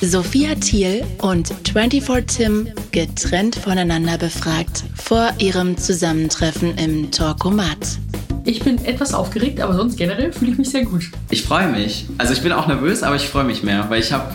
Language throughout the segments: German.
Sophia Thiel und 24 Tim getrennt voneinander befragt vor ihrem Zusammentreffen im Talkomat. Ich bin etwas aufgeregt, aber sonst generell fühle ich mich sehr gut. Ich freue mich. Also ich bin auch nervös, aber ich freue mich mehr, weil ich habe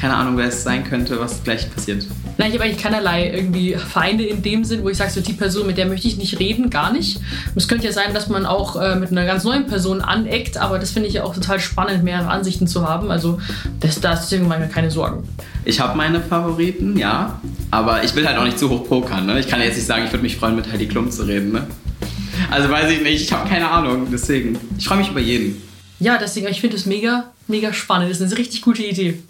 keine Ahnung, wer es sein könnte, was gleich passiert. Nein, ich habe eigentlich keinerlei irgendwie Feinde in dem Sinn, wo ich sage, so die Person, mit der möchte ich nicht reden, gar nicht. Und es könnte ja sein, dass man auch äh, mit einer ganz neuen Person aneckt, aber das finde ich ja auch total spannend, mehrere Ansichten zu haben. Also das, da ist mir keine Sorgen. Ich habe meine Favoriten, ja, aber ich will halt auch nicht zu hoch pokern. Ne? Ich kann jetzt nicht sagen, ich würde mich freuen, mit Heidi Klum zu reden. Ne? Also weiß ich nicht, ich habe keine Ahnung, deswegen. Ich freue mich über jeden. Ja, deswegen, ich finde es mega, mega spannend. Das ist eine richtig gute Idee.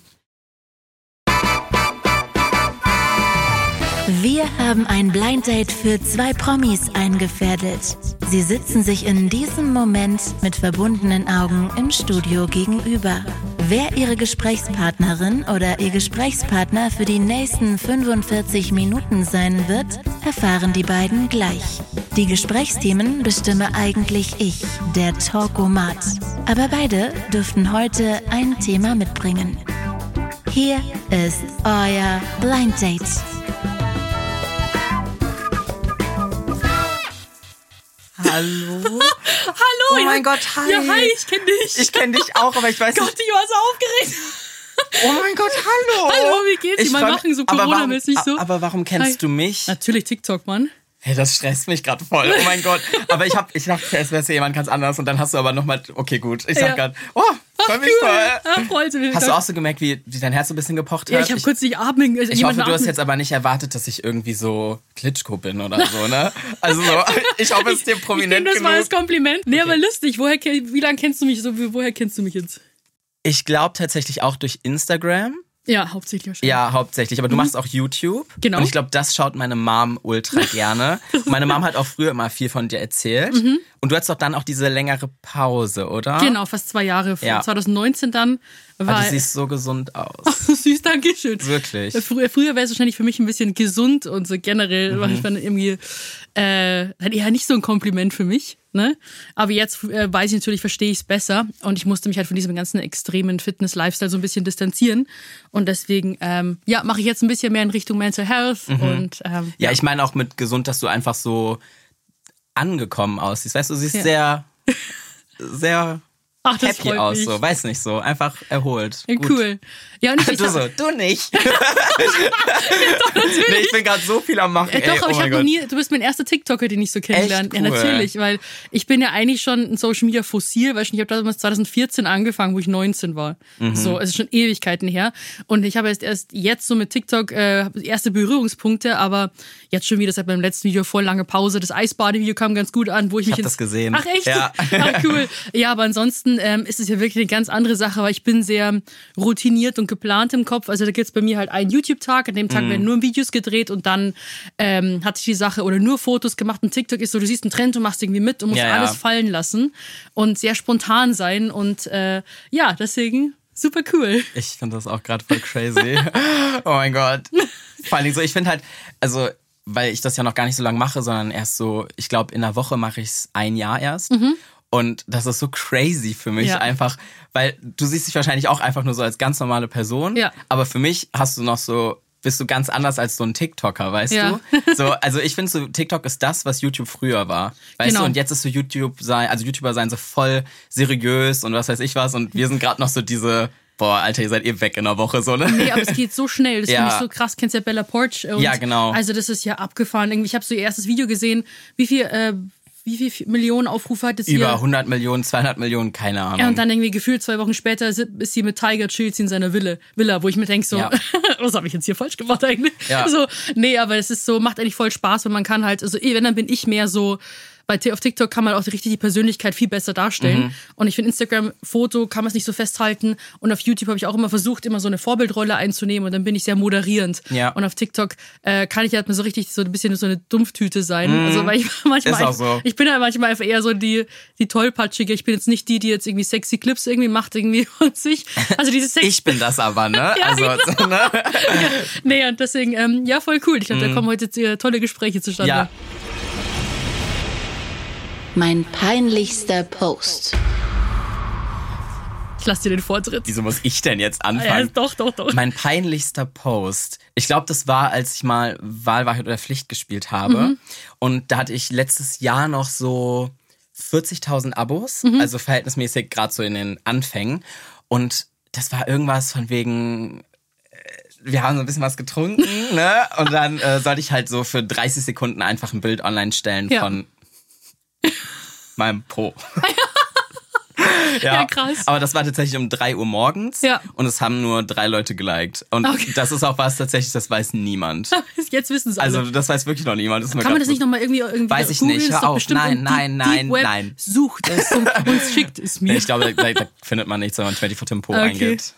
Wir haben ein Blind Date für zwei Promis eingefädelt. Sie sitzen sich in diesem Moment mit verbundenen Augen im Studio gegenüber. Wer ihre Gesprächspartnerin oder ihr Gesprächspartner für die nächsten 45 Minuten sein wird, erfahren die beiden gleich. Die Gesprächsthemen bestimme eigentlich ich, der Talkomat. Aber beide dürften heute ein Thema mitbringen. Hier ist euer Blind Date. Hallo. Hallo. Oh ja. mein Gott, hi. Ja, hi, ich kenne dich. Ich kenne dich auch, aber ich weiß Gott, nicht. ich war so aufgeregt. Oh mein Gott, hallo. Hallo, wie geht's? Ich Mal freu- machen so Corona-mäßig so. Aber warum kennst Hi. du mich? Natürlich TikTok, Mann. Hey, das stresst mich gerade voll. Oh mein Gott. Aber ich hab, ich dachte, es wäre ja jemand ganz anders und dann hast du aber nochmal, okay, gut. Ich Ja. sag grad, oh, freu mich cool. Ah. Hast du auch so gemerkt, wie, wie dein Herz so ein bisschen gepocht hat? Ja, ich habe kurz nicht atmen. Ich jemanden hoffe, du hast jetzt aber nicht erwartet, dass ich irgendwie so Klitschko bin oder so, ne? Also so, ich hoffe, es ist dir Ich prominent nehme das genug. mal als Kompliment. Nee, aber lustig. Woher, wie lange kennst du mich so? Woher kennst du mich jetzt? Ich glaube tatsächlich auch durch Instagram. Ja, hauptsächlich wahrscheinlich. Ja, hauptsächlich. Aber du machst auch YouTube. Mhm. Genau. Und ich glaube, das schaut meine Mom ultra gerne. meine Mom hat auch früher immer viel von dir erzählt. Und du hattest doch dann auch diese längere Pause, oder? Mhm. Genau, fast zwei Jahre. Ja. 2019 dann. Aber War du siehst so gesund aus. süß, danke schön. Wirklich. Früher, früher wäre es wahrscheinlich für mich ein bisschen gesund und so generell Mhm. war ich dann irgendwie äh, ja nicht so ein Kompliment für mich. Ne? Aber jetzt äh, weiß ich natürlich, verstehe ich es besser und ich musste mich halt von diesem ganzen extremen Fitness-Lifestyle so ein bisschen distanzieren und deswegen ähm, ja mache ich jetzt ein bisschen mehr in Richtung Mental Health und ähm, Mhm. Ja, ich meine auch mit gesund, dass du einfach so angekommen aussiehst. Weißt du, du siehst Ja. sehr, sehr Ach, das happy aus. mich. So, weiß nicht so. Einfach erholt. Ja, cool. Ja, und ich, ich Du so, du nicht. nee, ich bin gerade so viel am machen. Äh, doch, ey, aber oh ich habe noch nie, du bist mein erster TikToker, den ich so kennenlerne. Echt Ja, cool. natürlich, weil ich bin ja eigentlich schon ein Social Media Fossil, weil ich, ich habe damals 2014 angefangen, wo ich 19 war. Mhm. So, es ist schon Ewigkeiten her. Und ich habe erst, erst jetzt so mit TikTok äh, erste Berührungspunkte, aber jetzt schon wieder seit meinem letzten Video voll lange Pause. Das Eisbadevideo kam ganz gut an, wo ich, mich hab ins- das gesehen. Ach echt? Ja. Ach, cool. Ja, aber ansonsten ähm, ist es ja wirklich eine ganz andere Sache, weil ich bin sehr routiniert und geplant im Kopf. Also da gibt's bei mir halt einen YouTube-Tag, an dem Tag Mhm. werden nur Videos gedreht und dann ähm, hat sich die Sache oder nur Fotos gemacht. Und TikTok ist so, du siehst einen Trend und machst irgendwie mit und musst Ja, ja. alles fallen lassen und sehr spontan sein. Und äh, ja, deswegen super cool. Ich finde das auch gerade voll crazy. oh mein Gott. Vor allen Dingen so, ich finde halt, also, weil ich das ja noch gar nicht so lange mache, sondern erst so, ich glaube, in der Woche mache ich es ein Jahr erst. Und das ist so crazy für mich. Ja. einfach, weil du siehst dich wahrscheinlich auch einfach nur so als ganz normale Person. Ja. Aber für mich hast du noch so, bist du ganz anders als so ein TikToker, weißt Ja. du? So, also ich finde so, TikTok ist das, was YouTube früher war. Weißt Genau. du? Und jetzt ist so YouTube sein, also YouTuber sein so voll seriös und was weiß ich was. Und wir sind gerade noch so diese, boah, Alter, ihr seid eh weg in der Woche, so, ne? Nee, aber es geht so schnell. Das Ja. finde ich so krass. Kennst ja Bella Porch? Und Ja, genau. Also das ist ja abgefahren. Irgendwie, ich habe so ihr erstes Video gesehen. Wie viel, äh, wie viel Millionen Aufrufe hat es Über hier? 100 Millionen, 200 Millionen, keine Ahnung. Ja, und dann irgendwie gefühlt zwei Wochen später ist sie mit Tiger chillt sie in seiner Villa, Villa wo ich mir denke so, Ja. was habe ich jetzt hier falsch gemacht eigentlich? Ja. So, nee, aber es ist so, macht eigentlich voll Spaß, wenn man kann halt, also eh, wenn, dann bin ich mehr so, bei auf TikTok kann man auch richtig die Persönlichkeit viel besser darstellen. Mhm. Und ich finde, Instagram-Foto kann man es nicht so festhalten. Und auf YouTube habe ich auch immer versucht, immer so eine Vorbildrolle einzunehmen und dann bin ich sehr moderierend. Ja. Und auf TikTok äh, kann ich halt mal so richtig so ein bisschen so eine Dumpftüte sein. Also weil ich manchmal Mhm. So. ich bin halt manchmal einfach eher so die, die tollpatschige. Ich bin jetzt nicht die, die jetzt irgendwie sexy Clips irgendwie macht irgendwie von sich. Also diese Sex ich bin das aber, ne? Ja, also, genau. ne? Nee, und deswegen, ähm, ja, voll cool. Ich glaube, da kommen heute äh, tolle Gespräche zustande. Mhm. Ja. Mein peinlichster Post. Ich lasse dir den Vortritt. Wieso muss ich denn jetzt Ja, anfangen? doch, doch, doch. Mein peinlichster Post. Ich glaube, das war, als ich mal Wahlwahrheit oder Pflicht gespielt habe. Und da hatte ich letztes Jahr noch so 40.000 Abos, also verhältnismäßig gerade so in den Anfängen. Und das war irgendwas von wegen, äh, wir haben so ein bisschen was getrunken, ne? Und dann äh, sollte ich halt so für 30 Sekunden einfach ein Bild online stellen Ja. von meinem Po. Ja, krass. Aber das war tatsächlich um 3 Uhr morgens Ja. und es haben nur drei Leute geliked. Und Okay. das ist auch was tatsächlich, das weiß niemand. Jetzt wissen es alle. Also das weiß wirklich noch niemand. Das Kann man das nicht nochmal irgendwie, irgendwie Weiß ich nicht. Hör auf. Nein, nein, nein, Deep Web. nein. Sucht es und uns schickt es mir. Ich glaube, da, da findet man nichts, wenn man 24 Tim Po Okay. eingibt.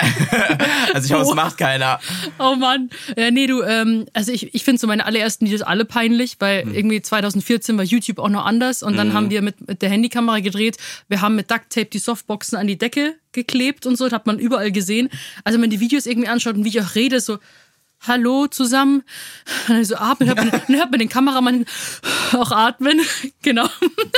also ich hoffe, es macht keiner. Oh Mann. Ja, nee, du, ähm, also ich, ich finde so meine allerersten Videos alle peinlich, weil Hm. irgendwie 2014 war YouTube auch noch anders und dann haben wir mit, mit der Handykamera gedreht. Wir haben mit Duct Tape die Softboxen an die Decke geklebt und so, das hat man überall gesehen. Also wenn man die Videos irgendwie anschaut und wie ich auch rede, so Hallo zusammen, und dann so atmen, hört man, hört man den Kameramann auch atmen, genau.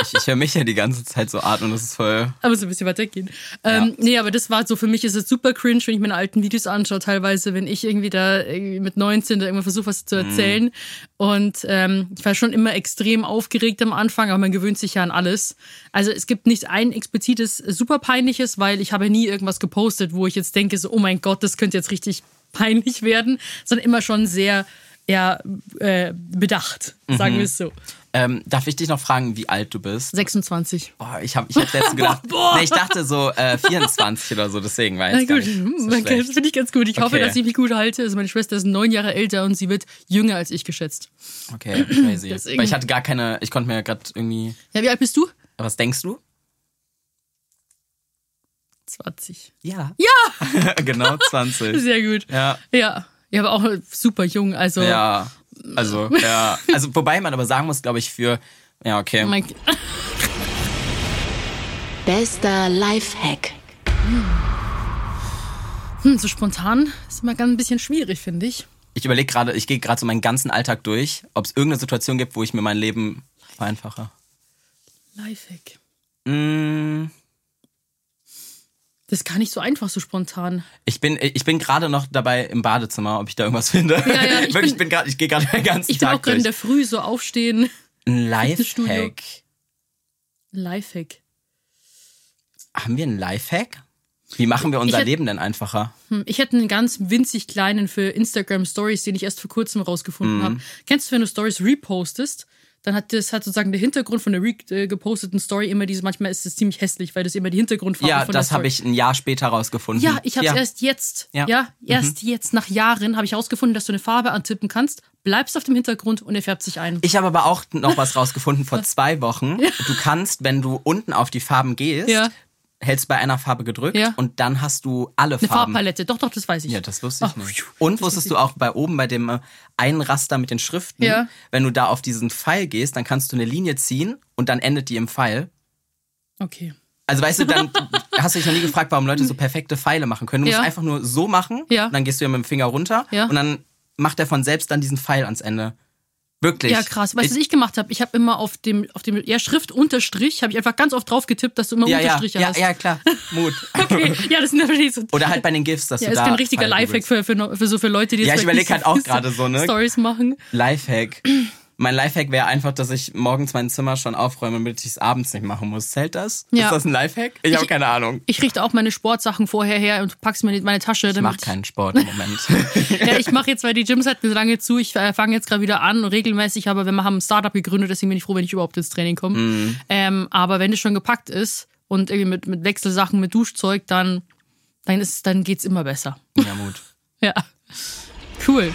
Ich, ich höre mich ja die ganze Zeit so atmen, das ist voll. Aber so ein bisschen weiter gehen. Ähm, Nee, aber das war so, für mich ist es super cringe, wenn ich meine alten Videos anschaue, teilweise, wenn ich irgendwie da irgendwie mit 19 da irgendwann versuche, was zu erzählen. Und ähm, ich war schon immer extrem aufgeregt am Anfang, aber man gewöhnt sich ja an alles. Also es gibt nicht ein explizites, super peinliches, weil ich habe nie irgendwas gepostet, wo ich jetzt denke, so, oh mein Gott, das könnte jetzt richtig peinlich werden, sondern immer schon sehr ja, äh, bedacht, sagen wir es so. Ähm, darf ich dich noch fragen, wie alt du bist? 26. Boah, ich habe ich hab letztens gedacht, Boah. nee, ich dachte so äh, 24 oder so, deswegen war gar gut, hm, so das finde ich ganz gut. Ich hoffe, Okay. dass ich mich gut halte. Also meine Schwester ist neun Jahre älter und sie wird jünger als ich geschätzt. Okay, crazy. Deswegen- Weil ich hatte gar keine, ich konnte mir gerade irgendwie, Ja, wie alt bist du? was denkst du? 20. Ja. Ja! genau, 20. Sehr gut. Ja. Ja. Ja, aber auch super jung. Also, Ja, also, ja. Also, wobei man aber sagen muss, glaube ich, für, ja, okay. mein, Bester Lifehack. hm, so spontan ist immer ganz ein bisschen schwierig, finde ich. Ich überlege gerade, ich gehe gerade so meinen ganzen Alltag durch, ob es irgendeine Situation gibt, wo ich mir mein Leben vereinfache. Lifehack. Mm, Das ist gar nicht so einfach, so spontan. ich bin, ich bin gerade noch dabei im Badezimmer, ob ich da irgendwas finde. Ja, ja, ich Wirklich, ich bin- bin gerade, ich gehe gerade den ganzen Ich bin auch Tag gerade in der Früh so aufstehen. Ein. Lifehack. Lifehack. Haben wir einen Lifehack? Wie machen wir unser hätt- Leben denn einfacher? Hm, Ich hätte einen ganz winzig kleinen für Instagram Stories, den ich erst vor kurzem rausgefunden Mhm. habe. Kennst du, wenn du Stories repostest, dann hat das hat sozusagen der Hintergrund von der re äh, geposteten Story immer diese, manchmal ist es ziemlich hässlich, weil das immer die Hintergrundfarbe Ja, von das der habe ich ein Jahr später rausgefunden. Ja, ich habe es ja. erst jetzt, Ja. ja, erst jetzt nach Jahren habe ich herausgefunden, dass du eine Farbe antippen kannst, bleibst auf dem Hintergrund und er färbt sich ein. Ich habe aber auch noch was rausgefunden vor zwei Wochen. Du kannst, wenn du unten auf die Farben gehst, Ja. Hältst bei einer Farbe gedrückt Ja. und dann hast du alle eine Farben. Farbpalette, doch, doch, das weiß ich. Ja, das wusste ich Ach, nicht. pfiuh. Und wusstest du auch bei oben bei dem äh, einen Raster mit den Schriften, Ja. wenn du da auf diesen Pfeil gehst, dann kannst du eine Linie ziehen und dann endet die im Pfeil. Okay. Also weißt du, dann hast du dich noch nie gefragt, warum Leute so perfekte Pfeile machen können. Du musst Ja. einfach nur so machen, Ja. dann gehst du ja mit dem Finger runter Ja. und dann macht er von selbst dann diesen Pfeil ans Ende. Wirklich. Ja, krass. Weißt du, was ich gemacht habe? Ich habe immer auf dem, auf dem ja, Schrift Unterstrich, habe ich einfach ganz oft drauf getippt, dass du immer ja, ja, Unterstriche ja, hast. ja, klar. Mut. Okay. Ja, das sind natürlich so. Oder halt bei den GIFs, dass Ja, du ist da kein richtiger Pfeil Lifehack googelst. für, für, für so für Leute, die Ja, ich vielleicht überleg nicht halt auch gerade so, ne? Stories machen. Lifehack. Mein Lifehack wäre einfach, dass ich morgens mein Zimmer schon aufräume, damit ich es abends nicht machen muss. Zählt das? Ja. Ist das ein Lifehack? Ich habe Ich- keine Ahnung. Ich richte auch meine Sportsachen vorher her und pack's mir in meine Tasche. Ich mache keinen Sport im Moment. Ja, ich mache jetzt, weil die Gyms hatten so lange zu. Ich äh, fange jetzt gerade wieder an, regelmäßig. Aber wir haben ein Startup gegründet, deswegen bin ich froh, wenn ich überhaupt ins Training komme. Mhm. Ähm, aber wenn es schon gepackt ist und irgendwie mit, mit Wechselsachen, mit Duschzeug, dann, dann, ist, dann geht's immer besser. ja, Mut. Ja. Cool.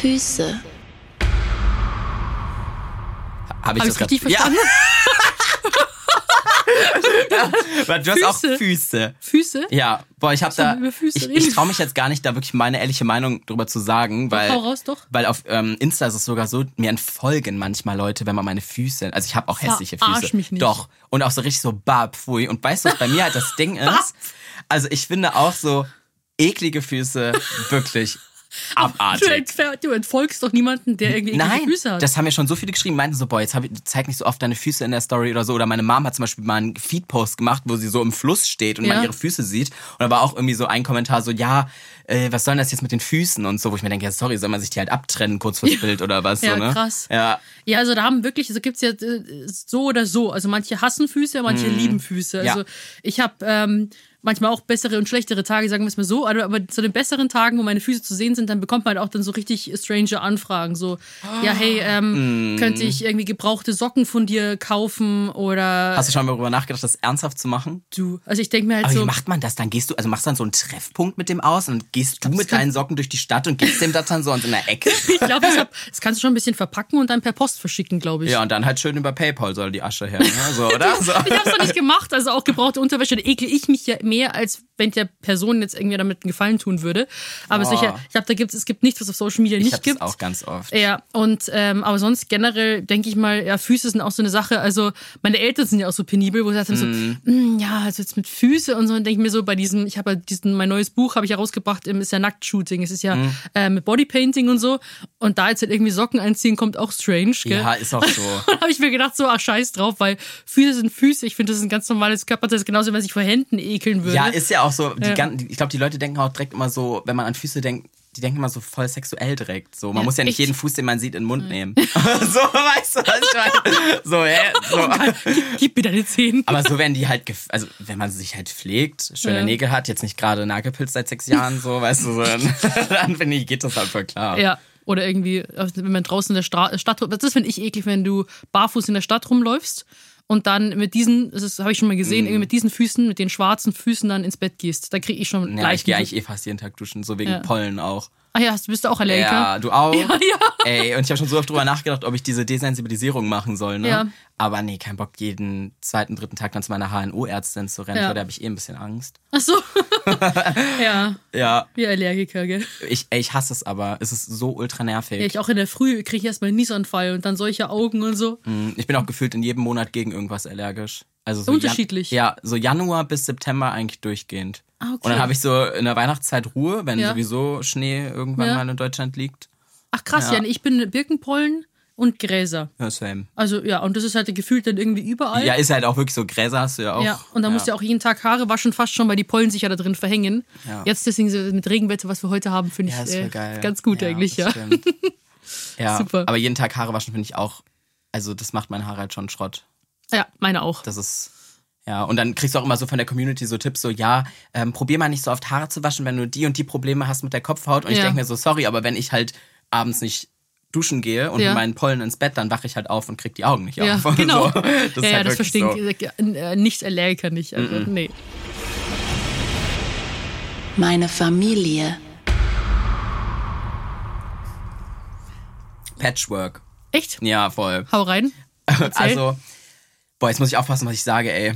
Füße. Habe ich Habe das ich richtig verstanden? Ja, du hast auch Füße. Füße. Füße? Ja, boah, ich habe da, Füße ich, ich traue mich jetzt gar nicht, da wirklich meine ehrliche Meinung drüber zu sagen, weil, hau raus, doch. weil auf ähm, Insta ist es sogar so, mir entfolgen manchmal Leute, wenn man meine Füße, also ich habe auch hässliche Verarsch Füße. mich nicht. Doch. Und auch so richtig so bab, pfui. Und weißt du, was bei mir halt das Ding ist? Also ich finde auch so eklige Füße wirklich abartig. Du, du entfolgst doch niemanden, der irgendwie Nein, Füße hat. das haben mir schon so viele geschrieben, meinten so, boah, jetzt ich, zeig nicht so oft deine Füße in der Story oder so. Oder meine Mom hat zum Beispiel mal einen Feed-Post gemacht, wo sie so im Fluss steht und Ja. man ihre Füße sieht. Und da war auch irgendwie so ein Kommentar so, ja, äh, was soll denn das jetzt mit den Füßen und so, wo ich mir denke, ja, sorry, soll man sich die halt abtrennen kurz vors Bild oder was? Ja, so, ne? krass. Ja, Ja, also da haben wirklich, also gibt's ja äh, so oder so. Also manche hassen Füße, manche lieben Füße. Also Mhm. Ja. ich habe ähm, manchmal auch bessere und schlechtere Tage, sagen wir es mal so. Aber, aber zu den besseren Tagen, wo meine Füße zu sehen sind, dann bekommt man halt auch dann so richtig strange Anfragen. So, ja, hey, ähm, Mhm. könnte ich irgendwie gebrauchte Socken von dir kaufen oder hast du schon mal darüber nachgedacht, das ernsthaft zu machen? du. Also ich denke mir halt Aber so. wie macht man das dann? Gehst du, also machst du dann so einen Treffpunkt mit dem aus und gehst du mit deinen Socken durch die Stadt und gibst dem das dann so in einer Ecke? Ich glaube, das, kannst du schon ein bisschen verpacken und dann per Post verschicken, glaube ich. Ja, und dann halt schön über Paypal soll die Asche her, ne? so, oder? So. Ich habe es doch nicht gemacht. Also auch gebrauchte Unterwäsche, da ekel ich mich ja mehr, als wenn der Person jetzt irgendwie damit einen Gefallen tun würde. Aber Oh. sicher, ich glaube, da gibt's, es gibt nichts, was auf Social Media Ich nicht gibt. auch ganz oft. Ja, und ähm, aber sonst generell denke ich mal, ja, Füße sind auch so eine Sache. Also meine Eltern sind ja auch so penibel, wo sie sagen so, "Mm, ja, also jetzt mit Füße und so. Und denke ich mir so bei diesem, ich habe ja diesen, mein neues Buch habe ich herausgebracht, ähm, ist ja Nacktshooting. Es ist ja äh, mit Bodypainting und so. Und da jetzt halt irgendwie Socken anziehen, kommt auch strange, gell? Ja, ist auch so. Dann habe ich mir gedacht, so, ach scheiß drauf, weil Füße sind Füße. Ich finde, das ist ein ganz normales Körperteil. Das ist genauso, wenn man sich vor Händen ekeln würde. Ja, ist ja auch so. Ja. gan- die- ich glaube, die Leute denken auch direkt immer so, wenn man an Füße denkt, die denken immer so voll sexuell direkt. So, man Ja, muss ja nicht echt? jeden Fuß, den man sieht, in den Mund nehmen. so, weißt du, was ich meine? So, hä? So. Gib mir deine Zehen. Aber so werden die halt, gef also wenn man sich halt pflegt, schöne Ja. Nägel hat, jetzt nicht gerade Nagelpilz seit sechs Jahren, so, weißt du, so, dann, dann finde ich, geht das halt voll klar. Ja. Oder irgendwie, wenn man draußen in der Stra Stadt, das finde ich eklig, wenn du barfuß in der Stadt rumläufst und dann mit diesen, das habe ich schon mal gesehen, irgendwie mit diesen Füßen, mit den schwarzen Füßen dann ins Bett gehst. Da kriege ich schon Ja, gleich. ich gehe eigentlich eh fast jeden Tag duschen, so wegen Ja. Pollen auch. Ach ja, hast- bist du auch Allergiker? Ja, du auch. Ja, ja. Ey, und ich habe schon so oft drüber nachgedacht, ob ich diese Desensibilisierung machen soll, ne? Ja. Aber nee, kein Bock, jeden zweiten, dritten Tag dann zu meiner HNO-Ärztin zu rennen, Ja. weil da habe ich eh ein bisschen Angst. Ach so. ja, Ja, wir Allergiker, gell? ich, ey, ich hasse es aber. Es ist so ultra nervig. Ja, ich auch in der Früh kriege ich erstmal einen Niesanfall und dann solche Augen und so. Mm, Ich bin auch gefühlt in jedem Monat gegen irgendwas allergisch. Also so Unterschiedlich? Jan ja, so Januar bis September eigentlich durchgehend. Ah, okay. Und dann habe ich so in der Weihnachtszeit Ruhe, wenn Ja. sowieso Schnee irgendwann Ja. mal in Deutschland liegt. Ach krass, Ja. ja. ich bin Birkenpollen und Gräser. Ja, same. Also ja, und das ist halt gefühlt dann irgendwie überall. Ja, ist halt auch wirklich so, Gräser hast du ja auch. Ja, und dann musst du ja auch jeden Tag Haare waschen, fast schon, weil die Pollen sich ja da drin verhängen. Ja. Jetzt deswegen so mit Regenwetter, was wir heute haben, finde Ja, ich äh, geil. ganz gut eigentlich, ja. ja, Super. aber jeden Tag Haare waschen finde ich auch, also das macht meine Haare halt schon Schrott. Ja, meine auch. Das ist, ja, und dann kriegst du auch immer so von der Community so Tipps, so, ja, ähm, probier mal nicht so oft Haare zu waschen, wenn du die und die Probleme hast mit der Kopfhaut. Und ich Ja. denke mir so, sorry, aber wenn ich halt abends nicht duschen gehe und Ja. mit meinen Pollen ins Bett, dann wache ich halt auf und krieg die Augen nicht Ja, auf. genau. So, das ja, ist ja, halt das verstehen so. äh, nicht Allergiker nicht. Also, nee. Meine Familie. Patchwork. Echt? Ja, voll. Hau rein. Erzähl. Also, boah, jetzt muss ich aufpassen, was ich sage, ey.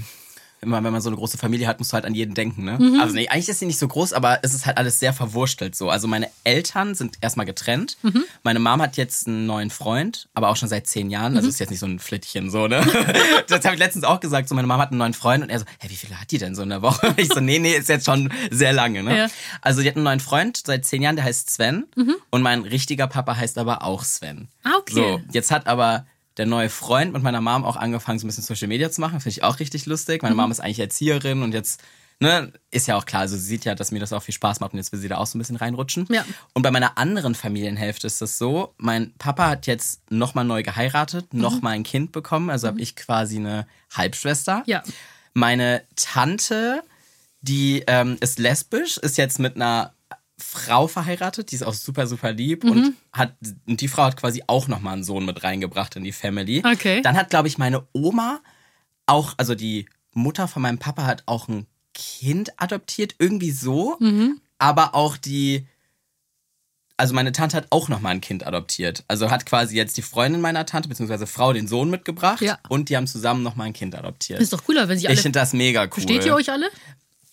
Immer wenn man so eine große Familie hat, musst du halt an jeden denken, ne? Mhm. Also nee, eigentlich ist sie nicht so groß, aber es ist halt alles sehr verwurstelt so. Also meine Eltern sind erstmal getrennt. Mhm. Meine Mom hat jetzt einen neuen Freund, aber auch schon seit zehn Jahren. Mhm. Also ist jetzt nicht so ein Flittchen so, ne? das habe ich letztens auch gesagt. So, meine Mom hat einen neuen Freund und er so, hä, wie viele hat die denn so in der Woche? Ich so, nee, nee, ist jetzt schon sehr lange, ne? Ja. Also die hat einen neuen Freund seit zehn Jahren, der heißt Sven. Und mein richtiger Papa heißt aber auch Sven. Ah, okay. So, jetzt hat aber der neue Freund mit meiner Mom auch angefangen, so ein bisschen Social Media zu machen. Finde ich auch richtig lustig. Meine Mom ist eigentlich Erzieherin und jetzt, ne, ist ja auch klar, also sie sieht ja, dass mir das auch viel Spaß macht und jetzt will sie da auch so ein bisschen reinrutschen. Ja. Und bei meiner anderen Familienhälfte ist das so, mein Papa hat jetzt nochmal neu geheiratet, nochmal ein Kind bekommen, also habe ich quasi eine Halbschwester. Ja. Meine Tante, die ähm, ist lesbisch, ist jetzt mit einer Frau verheiratet, die ist auch super, super lieb Mhm. und hat und die Frau hat quasi auch nochmal einen Sohn mit reingebracht in die Family. Okay. Dann hat, glaube ich, meine Oma auch, also die Mutter von meinem Papa hat auch ein Kind adoptiert, irgendwie so. Mhm. Aber auch die, also meine Tante hat auch nochmal ein Kind adoptiert. Also hat quasi jetzt die Freundin meiner Tante, beziehungsweise Frau, den Sohn mitgebracht. Ja. Und die haben zusammen nochmal ein Kind adoptiert. ist doch cooler, wenn sie alle. Ich finde das mega cool. Versteht ihr euch alle?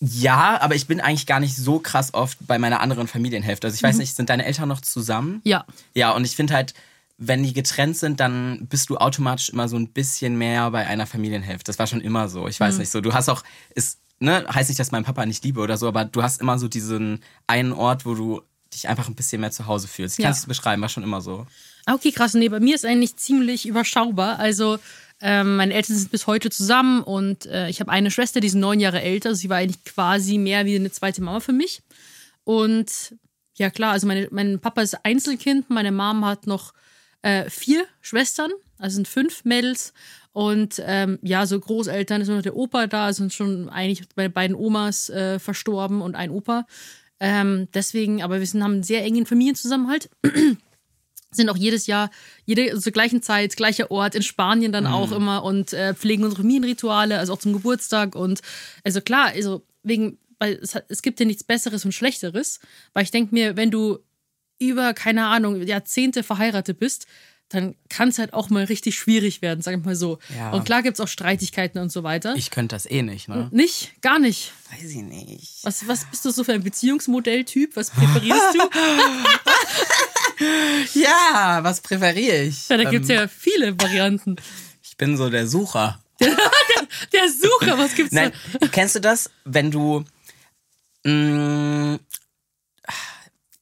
Ja, aber ich bin eigentlich gar nicht so krass oft bei meiner anderen Familienhälfte. Also ich weiß nicht, sind deine Eltern noch zusammen? Ja. Ja, und ich finde halt, wenn die getrennt sind, dann bist du automatisch immer so ein bisschen mehr bei einer Familienhälfte. Das war schon immer so. Ich weiß Mhm. nicht so. Du hast auch, ist, ne, heißt nicht, dass mein Papa nicht liebe oder so, aber du hast immer so diesen einen Ort, wo du dich einfach ein bisschen mehr zu Hause fühlst. Ich Ja. kann es beschreiben, war schon immer so. Ah, Okay, krass. Nee, bei mir ist eigentlich ziemlich überschaubar. Also, ähm, meine Eltern sind bis heute zusammen und äh, ich habe eine Schwester, die ist neun Jahre älter. Sie war eigentlich quasi mehr wie eine zweite Mama für mich. Und ja, klar, also meine, mein Papa ist Einzelkind, meine Mom hat noch äh, vier Schwestern, also sind fünf Mädels. Und ähm, ja, so Großeltern ist nur noch der Opa da, sind schon eigentlich meine beiden Omas äh, verstorben und ein Opa. Ähm, deswegen, aber wir sind, haben einen sehr engen Familienzusammenhalt sind auch jedes Jahr, jede zur gleichen Zeit, gleicher Ort, in Spanien dann auch immer und äh, pflegen unsere Familienrituale, also auch zum Geburtstag. Und also klar, also wegen, weil es, es gibt ja nichts Besseres und Schlechteres, weil ich denke mir, wenn du über, keine Ahnung, Jahrzehnte verheiratet bist, dann kann es halt auch mal richtig schwierig werden, sag ich mal so. Ja. Und klar gibt's auch Streitigkeiten und so weiter. Ich könnte das eh nicht, ne? nicht, gar nicht. Weiß ich nicht. Was, was bist du so für ein Beziehungsmodelltyp? Was präferierst du? Ja, was präferiere ich? ja, da gibt's Ähm, ja viele Varianten. Ich bin so der Sucher. Der Sucher, was gibt's Nein, da? kennst du das, wenn du mh,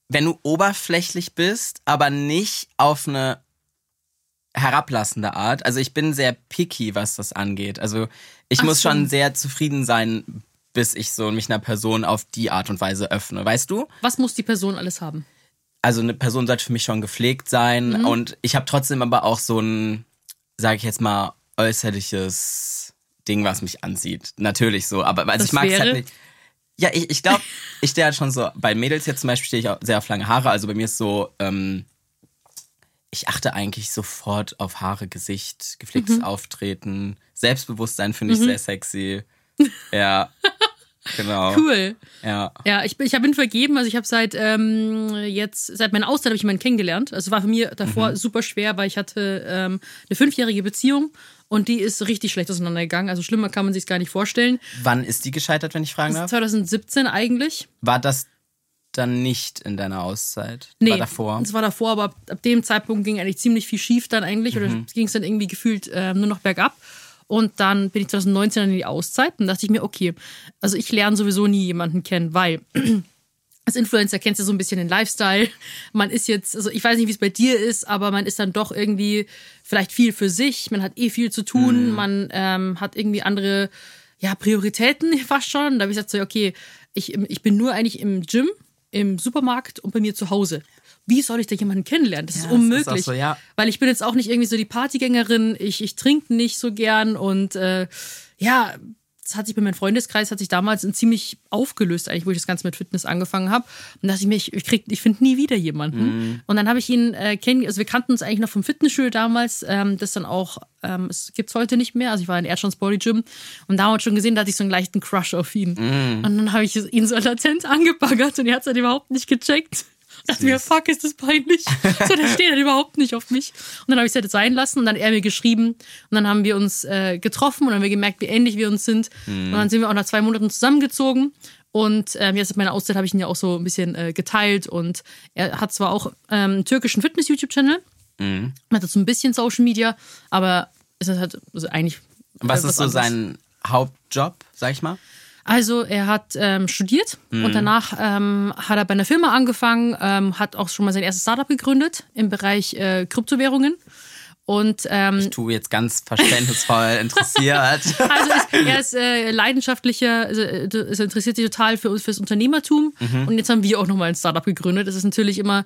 wenn du oberflächlich bist, aber nicht auf eine herablassende Art. Also ich bin sehr picky, was das angeht. Also ich Ach muss so. schon sehr zufrieden sein, bis ich so mich einer Person auf die Art und Weise öffne. Weißt du? Was muss die Person alles haben? Also eine Person sollte für mich schon gepflegt sein Mhm. und ich habe trotzdem aber auch so ein, sage ich jetzt mal, äußerliches Ding, was mich anzieht. Natürlich so, aber also Das ich mag es halt nicht. Ja, ich, ich glaube, ich stehe halt schon so, bei Mädels jetzt zum Beispiel stehe ich auch sehr auf lange Haare, also bei mir ist so, ähm, ich achte eigentlich sofort auf Haare, Gesicht, gepflegtes Mhm. Auftreten, Selbstbewusstsein finde ich sehr sexy. Ja, genau. Cool. Ja. Ja, ich, ich bin vergeben. Also ich habe seit ähm, jetzt, seit meiner Auszeit habe ich jemanden kennengelernt. Also war für mich davor Mhm. super schwer, weil ich hatte ähm, eine fünfjährige Beziehung und die ist richtig schlecht auseinandergegangen. Also schlimmer kann man sich gar nicht vorstellen. Wann ist die gescheitert, wenn ich fragen darf? 2017 eigentlich. War das dann nicht in deiner Auszeit? Nee, War davor? Es war davor, aber ab, ab dem Zeitpunkt ging eigentlich ziemlich viel schief dann eigentlich. Oder Mhm. ging es dann irgendwie gefühlt äh, nur noch bergab. Und dann bin ich 2019 in die Auszeit und dachte ich mir, okay, also ich lerne sowieso nie jemanden kennen, weil als Influencer kennst du so ein bisschen den Lifestyle. Man ist jetzt, also ich weiß nicht, wie es bei dir ist, aber man ist dann doch irgendwie vielleicht viel für sich. Man hat eh viel zu tun. Man ähm, hat irgendwie andere ja, Prioritäten fast schon. Da habe ich gesagt, so, okay, ich, ich bin nur eigentlich im Gym, im Supermarkt und bei mir zu Hause. Wie soll ich da jemanden kennenlernen? Das ist Ja, das ist unmöglich. auch so, ja. Weil ich bin jetzt auch nicht irgendwie so die Partygängerin. Ich, ich trinke nicht so gern und äh, ja, das hat sich bei meinem Freundeskreis hat sich damals ein ziemlich aufgelöst, eigentlich, wo ich das Ganze mit Fitness angefangen habe. Und dachte ich mir, ich, krieg- ich finde nie wieder jemanden. Mhm. Und dann habe ich ihn äh, kennen, also wir kannten uns eigentlich noch vom Fitnessstudio damals, ähm, das dann auch, ähm, es gibt's heute nicht mehr. Also ich war in Erdschons Body Gym und damals schon gesehen, da hatte ich so einen leichten Crush auf ihn. Mhm. Und dann habe ich ihn so latent angebaggert und er hat es halt überhaupt nicht gecheckt. Ich dachte mir, fuck, ist das peinlich. So, der steht halt überhaupt nicht auf mich. Und dann habe ich es halt sein lassen und dann hat er mir geschrieben und dann haben wir uns äh, getroffen und dann haben wir gemerkt, wie ähnlich wir uns sind. Und dann sind wir auch nach zwei Monaten zusammengezogen. Und ähm, jetzt in meiner Auszeit habe ich ihn ja auch so ein bisschen äh, geteilt und er hat zwar auch ähm, einen türkischen Fitness-YouTube-Channel, hat jetzt so ein bisschen Social Media, aber es ist halt also eigentlich. Was äh, ist so sein Hauptjob, sag ich mal? Also er hat ähm, studiert und danach ähm, hat er bei einer Firma angefangen, ähm, hat auch schon mal sein erstes Startup gegründet im Bereich äh, Kryptowährungen. Und ähm, Ich tue jetzt ganz verständnisvoll interessiert. also ist, er ist äh, leidenschaftlicher, also, äh, es interessiert sich total für fürs Unternehmertum. Und jetzt haben wir auch nochmal ein Startup gegründet. Das ist natürlich immer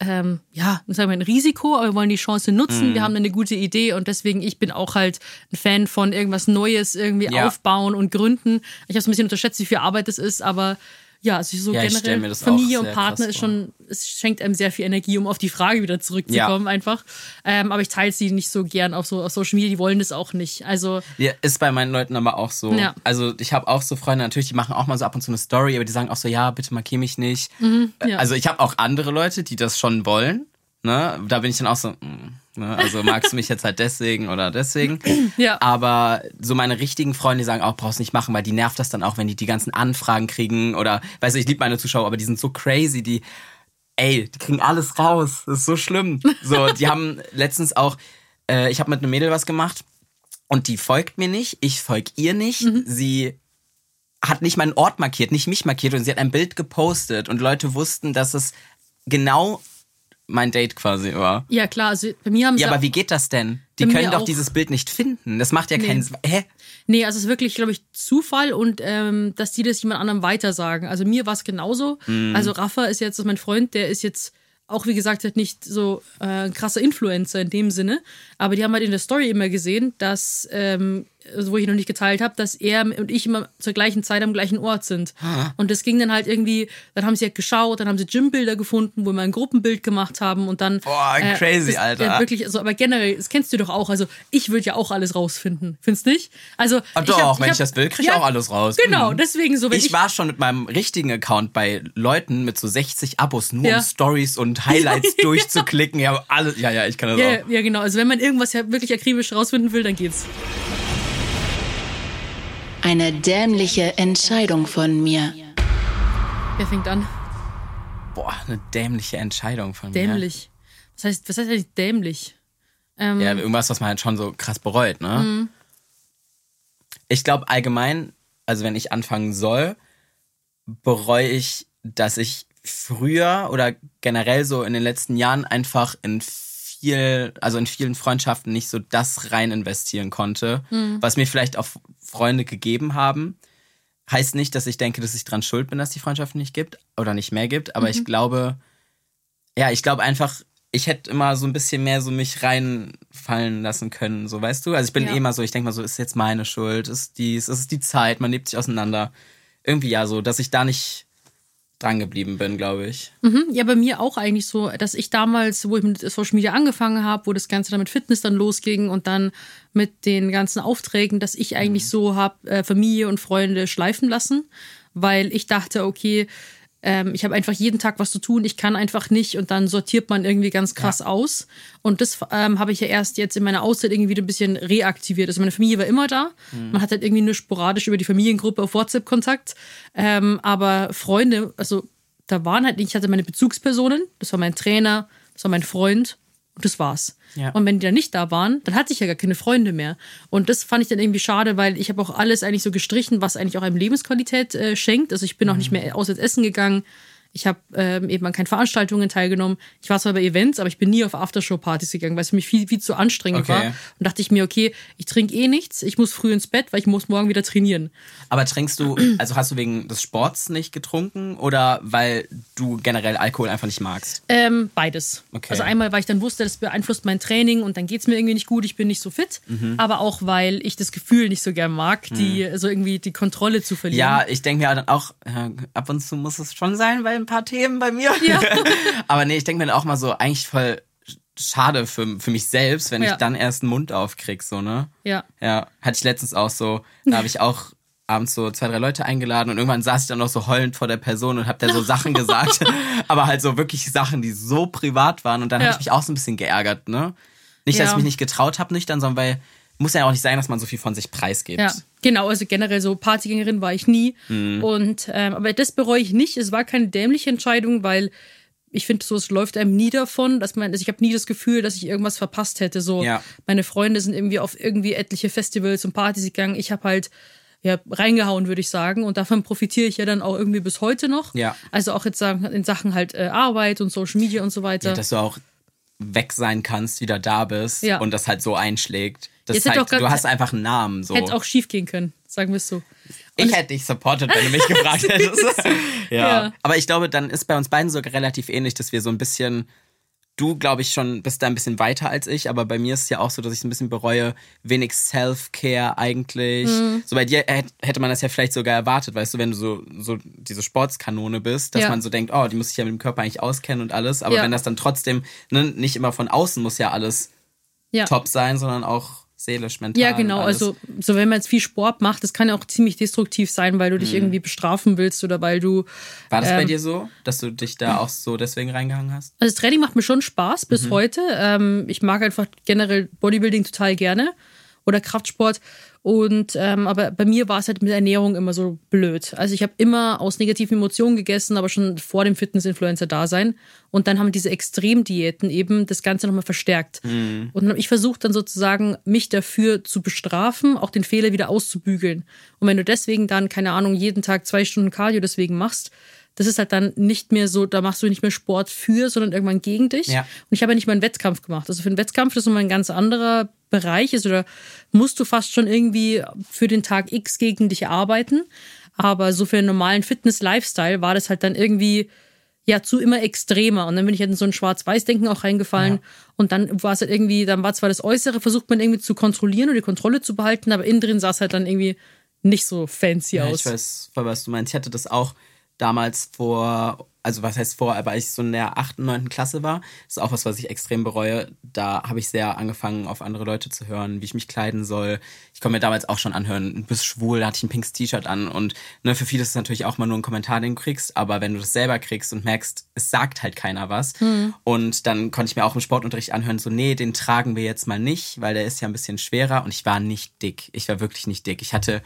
ähm, ja, sagen wir ein Risiko, aber wir wollen die Chance nutzen. Wir haben eine gute Idee und deswegen, ich bin auch halt ein Fan von irgendwas Neues irgendwie Ja. aufbauen und gründen. Ich habe so ein bisschen unterschätzt, wie viel Arbeit es ist, aber ja, also so Ja, generell mir das Familie und Partner ist schon, es schenkt einem sehr viel Energie, um auf die Frage wieder zurückzukommen einfach. Ähm, aber ich teile sie nicht so gern auf so auf Social Media, die wollen das auch nicht. Also Ja, ist bei meinen Leuten aber auch so. Ja. Also ich habe auch so Freunde, natürlich, die machen auch mal so ab und zu eine Story, aber die sagen auch so, ja, bitte markier mich nicht. Mhm, ja. Also ich habe auch andere Leute, die das schon wollen. Ne? Da bin ich dann auch so, mm, ne? also magst du mich jetzt halt deswegen oder deswegen. Ja. Aber so meine richtigen Freunde, die sagen auch, brauchst nicht machen, weil die nervt das dann auch, wenn die die ganzen Anfragen kriegen oder, weißt du, ich liebe meine Zuschauer, aber die sind so crazy, die, ey, die kriegen alles raus. Das ist so schlimm. So, die haben letztens auch, äh, ich habe mit einem Mädel was gemacht und die folgt mir nicht, ich folg ihr nicht. Sie hat nicht meinen Ort markiert, nicht mich markiert und sie hat ein Bild gepostet und Leute wussten, dass es genau mein Date quasi war. Ja, klar, also bei mir haben sie. Ja, aber wie geht das denn? Die können doch dieses Bild nicht finden. Das macht ja Nee. keinen Sinn. Hä? Nee, also es ist wirklich, glaube ich, Zufall und ähm, dass die das jemand anderem weitersagen. Also mir war es genauso. Mhm. Also Rafa ist jetzt mein Freund, der ist jetzt auch, wie gesagt, halt nicht so äh, ein krasser Influencer in dem Sinne. Aber die haben halt in der Story immer gesehen, dass, ähm, also wo ich noch nicht geteilt habe, dass er und ich immer zur gleichen Zeit am gleichen Ort sind. Und das ging dann halt irgendwie, dann haben sie halt geschaut, dann haben sie Gymbilder gefunden, wo wir ein Gruppenbild gemacht haben und dann. Boah, crazy, das, Alter. Äh, wirklich, also, aber generell, das kennst du doch auch. Also ich würde ja auch alles rausfinden. Findest nicht? Also Ah, ich doch, hab- wenn hab- ich das will, krieg ich auch alles raus. Genau, Mhm. deswegen so, ich, Ich war schon mit meinem richtigen Account bei Leuten mit so 60 Abos, nur Ja. um Stories und Highlights durchzuklicken. Ja, alles, ja, ja, ich kann das ja, auch. ja, genau. Also wenn man irgendwas ja wirklich akribisch rausfinden will, dann geht's. Eine dämliche Entscheidung von mir. Wer fängt an? Boah, eine dämliche Entscheidung von mir. Dämlich. Was heißt, was heißt eigentlich dämlich? Ähm, Ja, irgendwas, was man halt schon so krass bereut, ne? Mhm. Ich glaube allgemein, also wenn ich anfangen soll, bereue ich, dass ich früher oder generell so in den letzten Jahren einfach in viel, also in vielen Freundschaften nicht so das rein investieren konnte, Mhm. was mir vielleicht auch Freunde gegeben haben. Heißt nicht, dass ich denke, dass ich dran schuld bin, dass die Freundschaft nicht gibt oder nicht mehr gibt, aber Mhm. ich glaube, ja, ich glaube einfach, ich hätte immer so ein bisschen mehr so mich reinfallen lassen können, so weißt du? Also ich bin Ja. eh immer so, ich denke mal so, ist jetzt meine Schuld, ist dies, ist die Zeit, man lebt sich auseinander. Irgendwie ja so, dass ich da nicht dran geblieben bin, glaube ich. Mhm, ja, bei mir auch eigentlich so, dass ich damals, wo ich mit Social Media angefangen habe, wo das Ganze dann mit Fitness dann losging und dann mit den ganzen Aufträgen, dass ich eigentlich so habe äh, Familie und Freunde schleifen lassen, weil ich dachte, okay, ähm, ich habe einfach jeden Tag was zu tun, ich kann einfach nicht und dann sortiert man irgendwie ganz krass aus. Und das ähm, habe ich ja erst jetzt in meiner Auszeit irgendwie wieder ein bisschen reaktiviert. Also meine Familie war immer da. Man hat halt irgendwie nur sporadisch über die Familiengruppe auf WhatsApp Kontakt. Ähm, aber Freunde, also da waren halt, ich hatte meine Bezugspersonen, das war mein Trainer, das war mein Freund und das war's. Ja. Und wenn die dann nicht da waren, dann hatte ich ja gar keine Freunde mehr. Und das fand ich dann irgendwie schade, weil ich habe auch alles eigentlich so gestrichen, was eigentlich auch einem Lebensqualität äh, schenkt. Also ich bin auch nicht mehr auswärts essen gegangen. Ich habe ähm, eben an keinen Veranstaltungen teilgenommen. Ich war zwar bei Events, aber ich bin nie auf Aftershow-Partys gegangen, weil es für mich viel, viel zu anstrengend Okay. war. Und dachte ich mir, okay, ich trinke eh nichts, ich muss früh ins Bett, weil ich muss morgen wieder trainieren. Aber trinkst du, also hast du wegen des Sports nicht getrunken oder weil du generell Alkohol einfach nicht magst? Ähm, beides. Okay. Also einmal, weil ich dann wusste, das beeinflusst mein Training und dann geht's mir irgendwie nicht gut, ich bin nicht so fit. Mhm. Aber auch, weil ich das Gefühl nicht so gern mag, die so irgendwie die Kontrolle zu verlieren. Ja, ich denke mir dann auch, ja, ab und zu muss es schon sein bei ein paar Themen bei mir. Ja. Aber nee, ich denke mir auch mal so, eigentlich voll schade für, für mich selbst, wenn Ja. ich dann erst einen Mund aufkrieg, so, ne? Ja. Ja, hatte ich letztens auch so, da habe ich auch abends so zwei, drei Leute eingeladen und irgendwann saß ich dann noch so heulend vor der Person und hab da so Sachen gesagt, aber halt so wirklich Sachen, die so privat waren und dann Ja. habe ich mich auch so ein bisschen geärgert, ne? Nicht, dass Ja. ich mich nicht getraut habe, nüchtern, sondern weil muss ja auch nicht sein, dass man so viel von sich preisgibt. Ja, genau. Also generell so Partygängerin war ich nie. Mhm. Und ähm, aber das bereue ich nicht. Es war keine dämliche Entscheidung, weil ich finde, so es läuft einem nie davon, dass man, also ich habe nie das Gefühl, dass ich irgendwas verpasst hätte. So Ja. meine Freunde sind irgendwie auf irgendwie etliche Festivals und Partys gegangen. Ich habe halt ja, reingehauen, würde ich sagen. Und davon profitiere ich ja dann auch irgendwie bis heute noch. Ja. Also auch jetzt sagen, in Sachen halt äh, Arbeit und Social Media und so weiter. Ja, dass du auch weg sein kannst, wieder da bist Ja. und das halt so einschlägt. Das zeigt, du hast einfach einen Namen. So. Hätte auch schief gehen können, sagen wir es so. ich hätte dich supportet, wenn du mich gefragt hättest. ja. Ja. Aber ich glaube, dann ist bei uns beiden sogar relativ ähnlich, dass wir so ein bisschen. Du, glaube ich, schon bist da ein bisschen weiter als ich, aber bei mir ist es ja auch so, dass ich so ein bisschen bereue, wenig Self-Care eigentlich. Mhm. So bei dir hätt- hätte man das ja vielleicht sogar erwartet, weißt du, wenn du so, so diese Sportskanone bist, dass Ja. man so denkt, oh, die muss sich ja mit dem Körper eigentlich auskennen und alles. Aber Ja. wenn das dann trotzdem, ne, nicht immer von außen muss ja alles Ja. top sein, sondern auch seelisch, mental. Ja, genau. alles. Also, so wenn man jetzt viel Sport macht, das kann ja auch ziemlich destruktiv sein, weil du dich irgendwie bestrafen willst oder weil du. War das bei ähm, dir so, dass du dich da auch so deswegen reingehangen hast? Also, das Training macht mir schon Spaß bis Mhm. heute. Ähm, ich mag einfach generell Bodybuilding total gerne oder Kraftsport. Und ähm, aber bei mir war es halt mit der Ernährung immer so blöd. Also ich habe immer aus negativen Emotionen gegessen, aber schon vor dem Fitness-Influencer-Dasein. Und dann haben diese Extremdiäten eben das Ganze nochmal verstärkt. Und dann hab ich versucht dann sozusagen, mich dafür zu bestrafen, auch den Fehler wieder auszubügeln. Und wenn du deswegen dann, keine Ahnung, jeden Tag zwei Stunden Cardio deswegen machst, das ist halt dann nicht mehr so, da machst du nicht mehr Sport für, sondern irgendwann gegen dich. Ja. Und ich habe ja nicht mal einen Wettkampf gemacht. Also für einen Wettkampf, das ist nochmal ein ganz anderer Bereich. Also da musst du fast schon irgendwie für den Tag X gegen dich arbeiten. Aber so für einen normalen Fitness-Lifestyle war das halt dann irgendwie ja zu immer extremer. Und dann bin ich halt in so ein Schwarz-Weiß-Denken auch reingefallen. Und dann war es halt irgendwie, dann war zwar das Äußere, versucht man irgendwie zu kontrollieren und die Kontrolle zu behalten, aber innen drin sah es halt dann irgendwie nicht so fancy Ja, aus. ich weiß, was du meinst. Ich hatte das auch damals vor, also was heißt vor, aber ich so in der 8., 9. Klasse war, das ist auch was, was ich extrem bereue. Da habe ich sehr angefangen, auf andere Leute zu hören, wie ich mich kleiden soll. Ich konnte mir damals auch schon anhören, du bist schwul, da hatte ich ein pinkes T-Shirt an. Und ne, für viele ist es natürlich auch mal nur ein Kommentar, den du kriegst, aber wenn du das selber kriegst und merkst, es sagt halt keiner was. Und dann konnte ich mir auch im Sportunterricht anhören, so, nee, den tragen wir jetzt mal nicht, weil der ist ja ein bisschen schwerer. Und ich war nicht dick. Ich war wirklich nicht dick. Ich hatte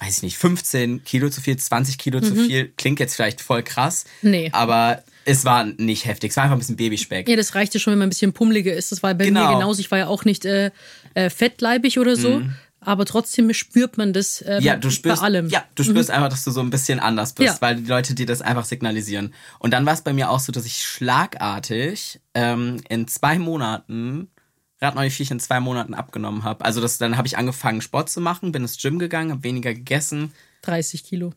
weiß ich nicht, 15 Kilo zu viel, 20 Kilo zu viel. Klingt jetzt vielleicht voll krass. Mhm. Nee. Aber es war nicht heftig. Es war einfach ein bisschen Babyspeck. Ja, das reichte schon, wenn man ein bisschen pummeliger ist. Das war bei Genau. mir genauso. Ich war ja auch nicht äh, äh, fettleibig oder so. Aber trotzdem spürt man das äh, Mhm. Ja, bei, du spürst, bei allem. ja, du spürst einfach, dass du so ein bisschen anders bist, Ja. weil die Leute dir das einfach signalisieren. Und dann war es bei mir auch so, dass ich schlagartig ähm, in zwei Monaten, rat mal, wie viel ich in zwei Monaten abgenommen habe. Also das, dann habe ich angefangen, Sport zu machen, bin ins Gym gegangen, habe weniger gegessen, 30 Kilo.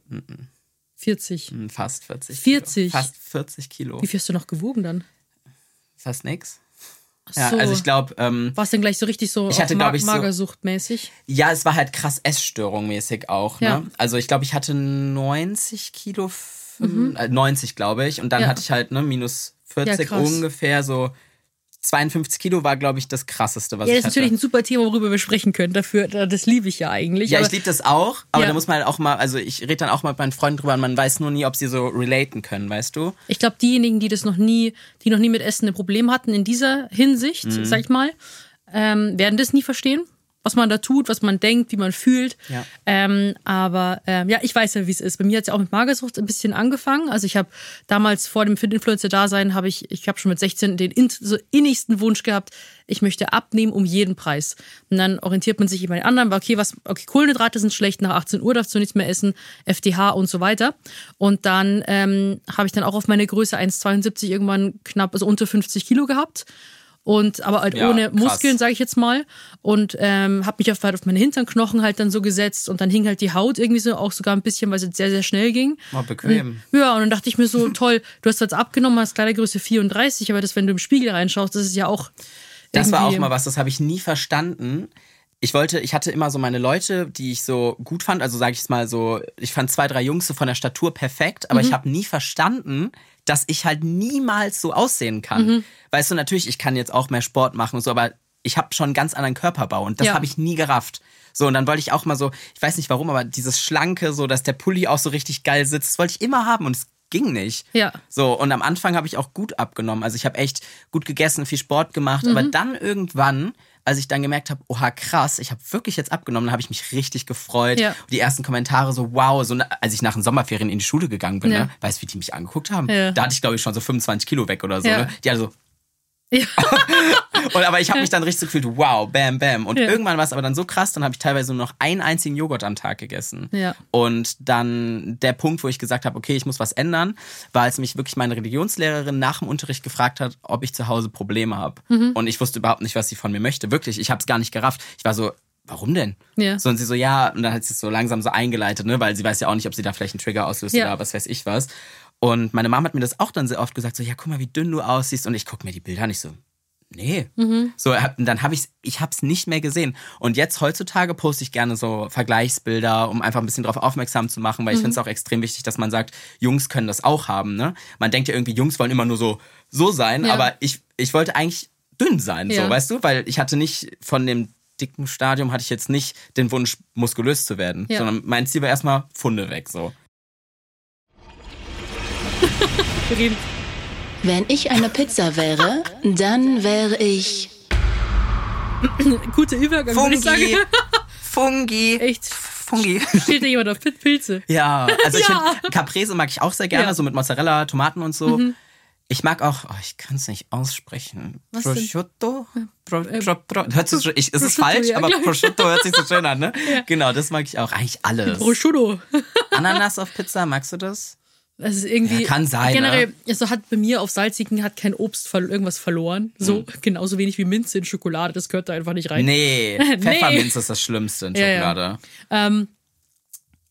40. hm, fast 40 40? Kilo. Fast 40 Kilo. Wie viel hast du noch gewogen dann? Fast nix. Ach Ja, so. also ich glaube, ähm, War es denn gleich so richtig so Ich hatte, glaub ich, so- Magersuchtmäßig? Ja, es war halt krass Essstörung mäßig auch. Ne? Ja. Also ich glaube, ich hatte 90 Kilo, fün- äh, 90 glaube ich. Und dann Mhm. Ja. hatte ich halt ne, minus Ja, 40 krass. ungefähr. So 52 Kilo war, glaube ich, das krasseste, was Ja, das ich ist hatte. natürlich ein super Thema, worüber wir sprechen können. Dafür, das liebe ich ja eigentlich. ja, ich liebe das auch, aber Ja. da muss man halt auch mal, also ich rede dann auch mal mit meinen Freunden drüber und man weiß nur nie, ob sie so relaten können, weißt du? ich glaube, diejenigen, die das noch nie, die noch nie mit Essen ein Problem hatten in dieser Hinsicht, Mhm. sag ich mal, ähm, werden das nie verstehen, was man da tut, was man denkt, wie man fühlt. Ja. Ähm, aber ähm, ja, ich weiß ja, wie es ist. Bei mir hat es ja auch mit Magersucht ein bisschen angefangen. Also ich habe damals vor dem Fit-Influencer-Dasein, habe ich, ich habe schon mit 16 den in, so innigsten Wunsch gehabt, ich möchte abnehmen um jeden Preis. Und dann orientiert man sich immer an den anderen, weil okay, was, okay, Kohlenhydrate sind schlecht, nach 18 Uhr darfst du nichts mehr essen, FDH und so weiter. Und dann ähm, habe ich dann auch auf meine Größe 1,72 irgendwann knapp, also unter 50 Kilo gehabt. Und aber halt Ja, ohne krass. Muskeln, sage ich jetzt mal. Und ähm, habe mich auf, halt auf meine Hinternknochen halt dann so gesetzt und dann hing halt die Haut irgendwie so auch sogar ein bisschen, weil es jetzt sehr, sehr schnell ging. War bequem. Ja, und dann dachte ich mir so, toll, du hast jetzt abgenommen, hast Kleidergröße 34, aber das, wenn du im Spiegel reinschaust, das ist ja auch. Das war auch mal was, das habe ich nie verstanden. Ich wollte, ich hatte immer so meine Leute, die ich so gut fand, also sage ich es mal so, ich fand zwei, drei Jungs so von der Statur perfekt, aber Mhm. ich habe nie verstanden, dass ich halt niemals so aussehen kann. Mhm. Weißt du, natürlich, ich kann jetzt auch mehr Sport machen und so, aber ich habe schon einen ganz anderen Körperbau und das Ja. habe ich nie gerafft. So, und dann wollte ich auch mal so, ich weiß nicht warum, aber dieses Schlanke, so, dass der Pulli auch so richtig geil sitzt, das wollte ich immer haben und es ging nicht. Ja. So, und am Anfang habe ich auch gut abgenommen. Also ich habe echt gut gegessen, viel Sport gemacht, aber Mhm. dann irgendwann, als ich dann gemerkt habe, oha, krass, ich habe wirklich jetzt abgenommen, habe ich mich richtig gefreut. Ja. Und die ersten Kommentare so, wow, so, als ich nach den Sommerferien in die Schule gegangen bin, Ja. ne, weißt du, wie die mich angeguckt haben? Ja. Da hatte ich, glaube ich, schon so 25 Kilo weg oder so. Ja. Ne? Die so, Ja. und, aber ich habe mich dann richtig so gefühlt, wow, bam, bam. Und Ja. irgendwann war es aber dann so krass, dann habe ich teilweise nur noch einen einzigen Joghurt am Tag gegessen. Ja. Und dann der Punkt, wo ich gesagt habe, okay, ich muss was ändern, war, als mich wirklich meine Religionslehrerin nach dem Unterricht gefragt hat, ob ich zu Hause Probleme habe. Mhm. Und ich wusste überhaupt nicht, was sie von mir möchte. Wirklich, ich habe es gar nicht gerafft. Ich war so, warum denn? Ja. So, und sie so, ja, und dann hat sie es so langsam so eingeleitet, ne, weil sie weiß ja auch nicht, ob sie da vielleicht einen Trigger auslöst Ja. oder was weiß ich was. Und meine Mama hat mir das auch dann sehr oft gesagt, so, ja, guck mal, wie dünn du aussiehst. Und ich gucke mir die Bilder an, ich so, nee. So, hab, und dann habe ich ich hab's nicht mehr gesehen. Und jetzt heutzutage poste ich gerne so Vergleichsbilder, um einfach ein bisschen darauf aufmerksam zu machen, weil ich finde es auch extrem wichtig, dass man sagt, Jungs können das auch haben. Ne? Man denkt ja irgendwie, Jungs wollen immer nur so, so sein, Ja. aber ich, ich wollte eigentlich dünn sein, Ja. so, weißt du? Weil ich hatte nicht von dem dicken Stadium hatte ich jetzt nicht den Wunsch, muskulös zu werden, Ja. sondern mein Ziel war erstmal Funde weg, so. Wenn ich eine Pizza wäre, dann wäre ich. Guter Übergang, würde ich sagen. Fungi, Echt? Fungi. Steht da jemand auf Pilze? Ja, also ich Ja. finde, Caprese mag ich auch sehr gerne, Ja. Mhm. so mit Mozzarella, Tomaten und so. Ich mag auch, oh, ich kann es nicht aussprechen. Was? Prosciutto? Pro, pro, pro, hört sich so, ich, ist es falsch, ja, aber glaub ich. Prosciutto hört sich so schön an, ne? Genau, das mag ich auch. Eigentlich alles. Prosciutto. Ananas auf Pizza, magst du das? Es ist irgendwie Ja, kann sein, generell, ne? also hat bei mir auf salzigen hat kein Obst ver irgendwas verloren. So genauso wenig wie Minze in Schokolade, das gehört da einfach nicht rein. Nee, Nee. Pfefferminz ist das Schlimmste in Ja, ja. Schokolade.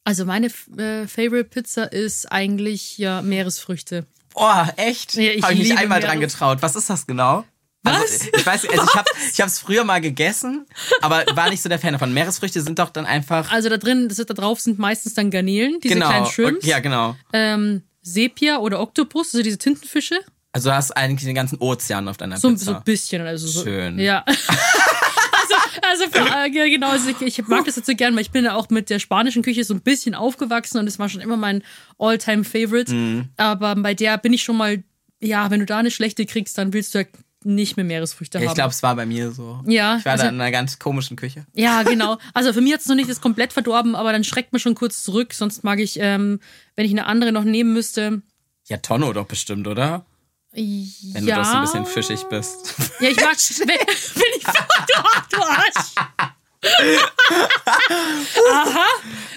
Also meine äh, Favorite Pizza ist eigentlich ja Meeresfrüchte. Boah, echt? Ja, ich Habe ich mich einmal dran getraut. Was ist das genau? Was? Also, ich weiß, also ich habe ich hab's früher mal gegessen, aber war nicht so der Fan davon. Meeresfrüchte sind doch dann einfach Also da drin, das da drauf sind meistens dann Garnelen, diese genau. kleinen Shrimps, Ja, genau. ähm, Sepia oder Oktopus, also diese Tintenfische. Also du hast eigentlich den ganzen Ozean auf deiner So, Pizza. so ein bisschen. Also so, Schön. Ja. also, also für, äh, genau, also ich, ich mag das jetzt so gern, weil ich bin ja auch mit der spanischen Küche so ein bisschen aufgewachsen und das war schon immer mein All-Time-Favorite. Mhm. Aber bei der bin ich schon mal, ja, wenn du da eine schlechte kriegst, dann willst du ja nicht mehr Meeresfrüchte Ja, haben. ich glaube, es war bei mir so. Ja, Ich war also- da in einer ganz komischen Küche. Ja, genau. Also für mich hat es noch nicht das komplett verdorben, aber dann schreckt man schon kurz zurück. Sonst mag ich, ähm, wenn ich eine andere noch nehmen müsste. Ja, Tonno doch bestimmt, oder? Wenn ja. du doch so ein bisschen fischig bist. Ja, ich mag. wenn, wenn ich. Du, du Arsch. Aha.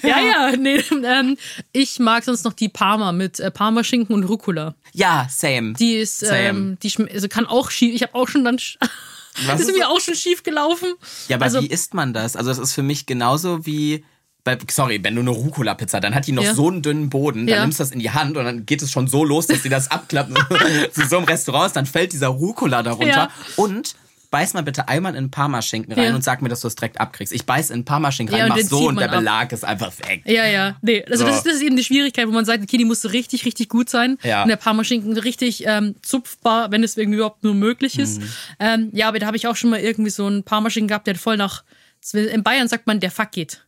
Ja, ja. Nee, ähm, ich mag sonst noch die Parma mit äh, Parmaschinken und Rucola. ja, same. Die ist, Same. ähm, die also kann auch schief. Ich habe auch schon dann. Was Das ist ist mir auch schon schief gelaufen. Ja, aber also, wie isst man das? Also das ist für mich genauso wie bei, sorry, wenn du eine Rucola-Pizza, dann hat die noch Ja. so einen dünnen Boden, dann Ja. nimmst du das in die Hand und dann geht es schon so los, dass die das abklappen. Zu so einem Restaurant dann fällt dieser Rucola darunter. Ja. Und beiß mal bitte einmal in Parmaschinken rein Ja. und sag mir, dass du es direkt abkriegst. Ich beiß in Parmaschinken Ja, rein, und mach so und der ab. Belag ist einfach weg. Ja, ja. Nee, also So. das, ist, das ist eben die Schwierigkeit, wo man sagt, okay, die muss richtig, richtig gut sein. Ja. Und der Parmaschinken richtig ähm, zupfbar, wenn es irgendwie überhaupt nur möglich ist. Mhm. Ähm, ja, aber da habe ich auch schon mal irgendwie so einen Parmaschinken gehabt, der voll nach. In Bayern sagt man, der Fuck geht.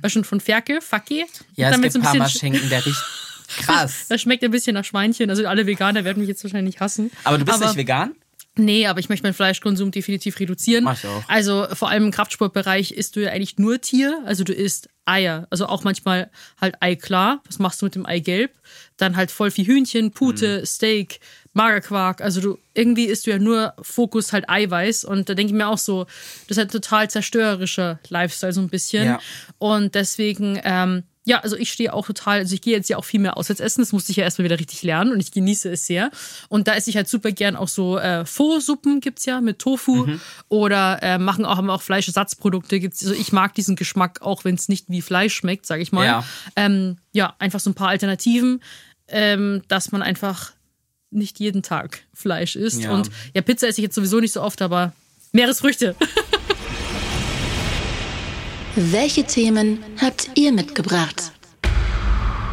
War schon von Ferkel, Fuck geht. Mhm. Ja, es gibt so Parmaschinken, der riecht krass. Das schmeckt ein bisschen nach Schweinchen. Also alle Veganer werden mich jetzt wahrscheinlich hassen. Aber du bist nicht vegan? Nee, aber ich möchte meinen Fleischkonsum definitiv reduzieren. Mach ich auch. Also vor allem im Kraftsportbereich isst du ja eigentlich nur Tier. Also du isst Eier. Also auch manchmal halt Eiklar. Was machst du mit dem Eigelb? Dann halt voll viel Hühnchen, Pute, Mhm. Steak, Magerquark. Also du irgendwie isst du ja nur Fokus halt Eiweiß. Und da denke ich mir auch so, das ist halt total zerstörerischer Lifestyle so ein bisschen. Ja. Und deswegen, ähm, ja, also ich stehe auch total, also ich gehe jetzt ja auch viel mehr auswärts essen, das musste ich ja erstmal wieder richtig lernen und ich genieße es sehr. Und da esse ich halt super gern auch so äh, Pho-Suppen gibt's ja mit Tofu oder äh, machen auch, haben auch Fleischersatzprodukte gibt's. Also ich mag diesen Geschmack, auch wenn es nicht wie Fleisch schmeckt, sage ich mal. Ja. Ähm, ja, einfach so ein paar Alternativen, ähm, dass man einfach nicht jeden Tag Fleisch isst. Ja. Und ja, Pizza esse ich jetzt sowieso nicht so oft, aber Meeresfrüchte. Welche Themen habt ihr mitgebracht?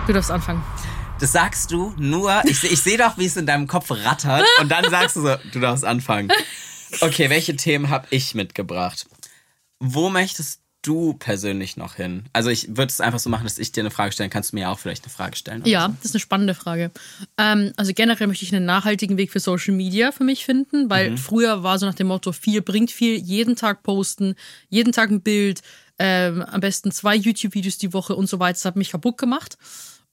Du darfst anfangen. Das sagst du nur, ich, ich sehe doch, wie es in deinem Kopf rattert und dann sagst du so, du darfst anfangen. Okay, welche Themen habe ich mitgebracht? Wo möchtest du persönlich noch hin? Also ich würde es einfach so machen, dass ich dir eine Frage stellen, kannst du mir auch vielleicht eine Frage stellen? Ja, das ist eine spannende Frage. Ähm, also generell möchte ich einen nachhaltigen Weg für Social Media für mich finden, weil früher war so nach dem Motto, viel bringt viel, jeden Tag posten, jeden Tag ein Bild, ähm, am besten zwei YouTube-Videos die Woche und so weiter. Das hat mich kaputt gemacht.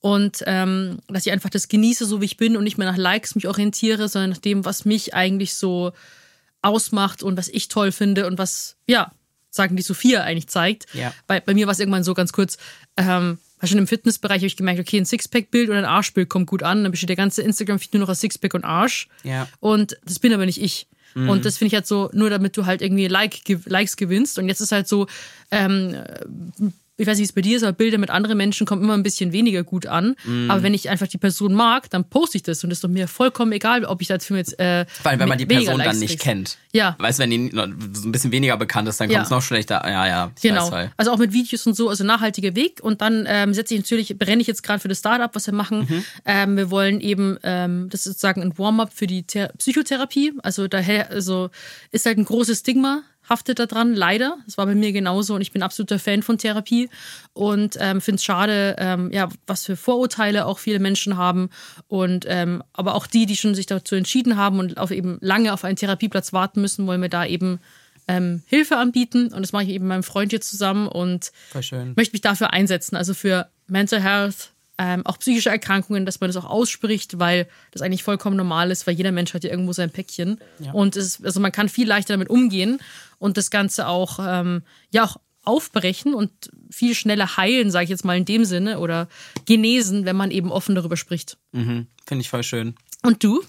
Und ähm, dass ich einfach das genieße, so wie ich bin und nicht mehr nach Likes mich orientiere, sondern nach dem, was mich eigentlich so ausmacht und was ich toll finde und was, ja, sagen die Sophia eigentlich zeigt. Ja. Bei, bei mir war es irgendwann so ganz kurz, ähm, schon im Fitnessbereich habe ich gemerkt, okay, ein Sixpack-Bild und ein Arschbild kommt gut an. Dann besteht der ganze Instagram-Feed nur noch aus Sixpack und Arsch. Ja. Und das bin aber nicht ich. Und das finde ich halt so, nur damit du halt irgendwie like, Likes gewinnst. Und jetzt ist halt so, ähm, ich weiß nicht, wie es bei dir ist, aber Bilder mit anderen Menschen kommen immer ein bisschen weniger gut an. Aber wenn ich einfach die Person mag, dann poste ich das und das ist doch mir vollkommen egal, ob ich dafür jetzt. Äh, Vor allem, wenn man die Person dann Likes nicht krieg. kennt. Ja. Weißt wenn die so ein bisschen weniger bekannt ist, dann Ja. kommt es noch schlechter. Ja, ja, Genau. weiß voll. Also auch mit Videos und so, also nachhaltiger Weg. Und dann ähm, setze ich natürlich, brenne ich jetzt gerade für das Startup, was wir machen. Mhm. Ähm, wir wollen eben, ähm, das ist sozusagen ein Warm-up für die Ther Psychotherapie. Also daher, also ist halt ein großes Stigma haftet da dran, leider. Das war bei mir genauso und ich bin absoluter Fan von Therapie und ähm, finde es schade, ähm, ja, was für Vorurteile auch viele Menschen haben und ähm, aber auch die, die schon sich dazu entschieden haben und auf eben lange auf einen Therapieplatz warten müssen, wollen wir da eben ähm, Hilfe anbieten und das mache ich eben mit meinem Freund hier zusammen und möchte mich dafür einsetzen, also für Mental Health, ähm, auch psychische Erkrankungen, dass man das auch ausspricht, weil das eigentlich vollkommen normal ist, weil jeder Mensch hat ja irgendwo sein Päckchen und es also man kann viel leichter damit umgehen und das Ganze auch ähm, ja auch aufbrechen und viel schneller heilen, sage ich jetzt mal in dem Sinne, oder genesen, wenn man eben offen darüber spricht. Mhm, Finde ich voll schön. Und du?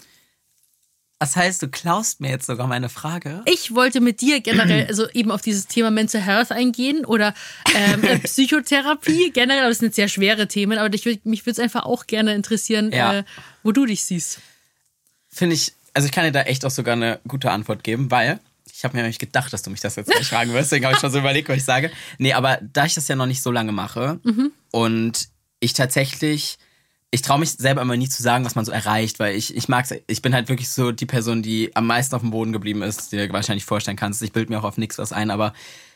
Das heißt, du klaust mir jetzt sogar meine Frage. Ich wollte mit dir generell, also eben auf dieses Thema Mental Health eingehen oder ähm, äh, Psychotherapie generell, aber das sind sehr schwere Themen, aber ich, mich würde es einfach auch gerne interessieren, Ja. äh, wo du dich siehst. Finde ich, also ich kann dir da echt auch sogar eine gute Antwort geben, weil ich habe mir nämlich gedacht, dass du mich das jetzt gleich fragen wirst, deswegen habe ich schon so überlegt, was ich sage. Nee, aber da ich das ja noch nicht so lange mache und ich tatsächlich, ich traue mich selber immer nie zu sagen, was man so erreicht, weil ich, ich mag's, ich bin halt wirklich so die Person, die am meisten auf dem Boden geblieben ist, die du dir wahrscheinlich vorstellen kannst. Ich bild mir auch auf nichts was ein, aber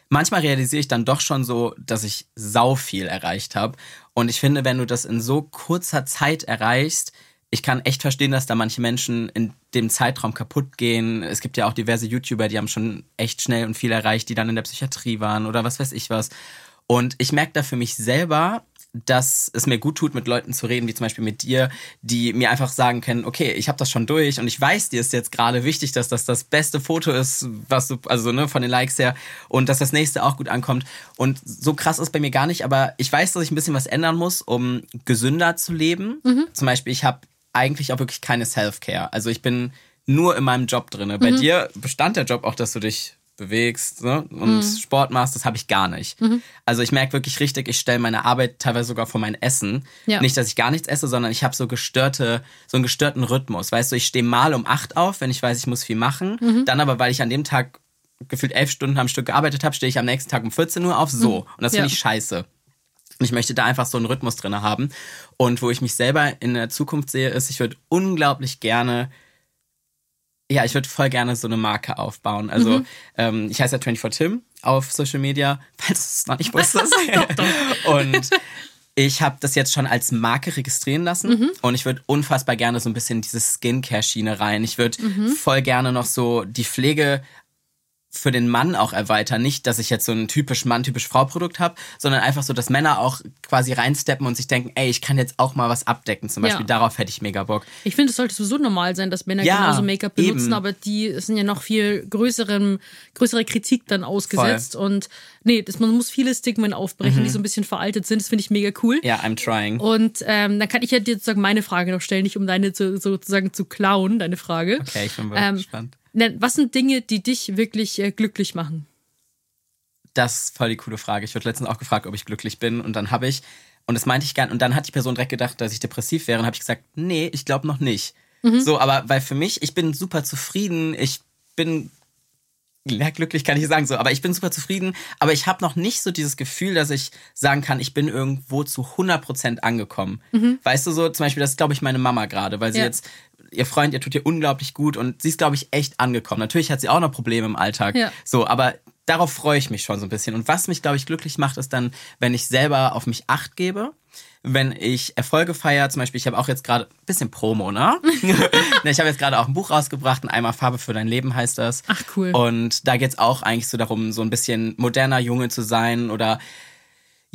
manchmal realisiere ich dann doch schon so, dass ich sau viel erreicht habe. Und ich finde, wenn du das in so kurzer Zeit erreichst, ich kann echt verstehen, dass da manche Menschen in dem Zeitraum kaputt gehen. Es gibt ja auch diverse YouTuber, die haben schon echt schnell und viel erreicht, die dann in der Psychiatrie waren oder was weiß ich was. Und ich merke da für mich selber, dass es mir gut tut, mit Leuten zu reden, wie zum Beispiel mit dir, die mir einfach sagen können, okay, ich habe das schon durch und ich weiß, dir ist jetzt gerade wichtig, dass das das beste Foto ist, was du, also ne, von den Likes her und dass das nächste auch gut ankommt. Und so krass ist bei mir gar nicht, aber ich weiß, dass ich ein bisschen was ändern muss, um gesünder zu leben. Zum Beispiel, ich habe eigentlich auch wirklich keine Self-Care. Also ich bin nur in meinem Job drinne. Bei dir bestand der Job auch, dass du dich bewegst ne? und Sport machst, das habe ich gar nicht. Also ich merke wirklich richtig, ich stelle meine Arbeit teilweise sogar vor mein Essen. Ja. Nicht, dass ich gar nichts esse, sondern ich habe so gestörte, so einen gestörten Rhythmus. Weißt du, ich stehe mal um acht auf, wenn ich weiß, ich muss viel machen. Dann aber, weil ich an dem Tag gefühlt elf Stunden am Stück gearbeitet habe, stehe ich am nächsten Tag um 14 Uhr auf. So. Und das finde Ja. ich scheiße. Und ich möchte da einfach so einen Rhythmus drin haben. Und wo ich mich selber in der Zukunft sehe, ist, ich würde unglaublich gerne, ja, ich würde voll gerne so eine Marke aufbauen. Also ähm, ich heiße ja 24 Tim auf Social Media, falls du es noch nicht wusstest. Und ich habe das jetzt schon als Marke registrieren lassen und ich würde unfassbar gerne so ein bisschen in diese Skincare-Schiene rein. Ich würde voll gerne noch so die Pflege für den Mann auch erweitern. Nicht, dass ich jetzt so ein typisch Mann, typisch Frau-Produkt habe, sondern einfach so, dass Männer auch quasi reinsteppen und sich denken, ey, ich kann jetzt auch mal was abdecken. Zum Beispiel Ja. darauf hätte ich mega Bock. Ich finde, es sollte sowieso normal sein, dass Männer Ja, genauso Make-up benutzen, eben. aber die sind ja noch viel größerem, größere Kritik dann ausgesetzt. Und nee, das, man muss viele Stigmen aufbrechen, die so ein bisschen veraltet sind. Das finde ich mega cool. Ja, I'm trying. Und ähm, dann kann ich ja dir sozusagen meine Frage noch stellen, nicht um deine zu, sozusagen zu klauen, deine Frage. Okay, ich bin Ähm, gespannt. Was sind Dinge, die dich wirklich äh, glücklich machen? Das ist voll die coole Frage. Ich wurde letztens auch gefragt, ob ich glücklich bin und dann habe ich, und das meinte ich gern, und dann hat die Person direkt gedacht, dass ich depressiv wäre und habe ich gesagt, nee, ich glaube noch nicht. So, aber weil für mich, ich bin super zufrieden, ich bin ja, glücklich kann ich sagen so, aber ich bin super zufrieden, aber ich habe noch nicht so dieses Gefühl, dass ich sagen kann, ich bin irgendwo zu 100% angekommen. Weißt du so, zum Beispiel, das ist glaube ich meine Mama gerade, weil sie Ja. jetzt, ihr Freund, ihr tut ihr unglaublich gut und sie ist glaube ich echt angekommen. Natürlich hat sie auch noch Probleme im Alltag, Ja. so, aber darauf freue ich mich schon so ein bisschen. Und was mich glaube ich glücklich macht, ist dann, wenn ich selber auf mich acht gebe, wenn ich Erfolge feiere, zum Beispiel, ich habe auch jetzt gerade ein bisschen Promo, ne? Ne, ich habe jetzt gerade auch ein Buch rausgebracht, ein Einmal Farbe für dein Leben heißt das. Ach, cool. Und da geht's auch eigentlich so darum, so ein bisschen moderner Junge zu sein oder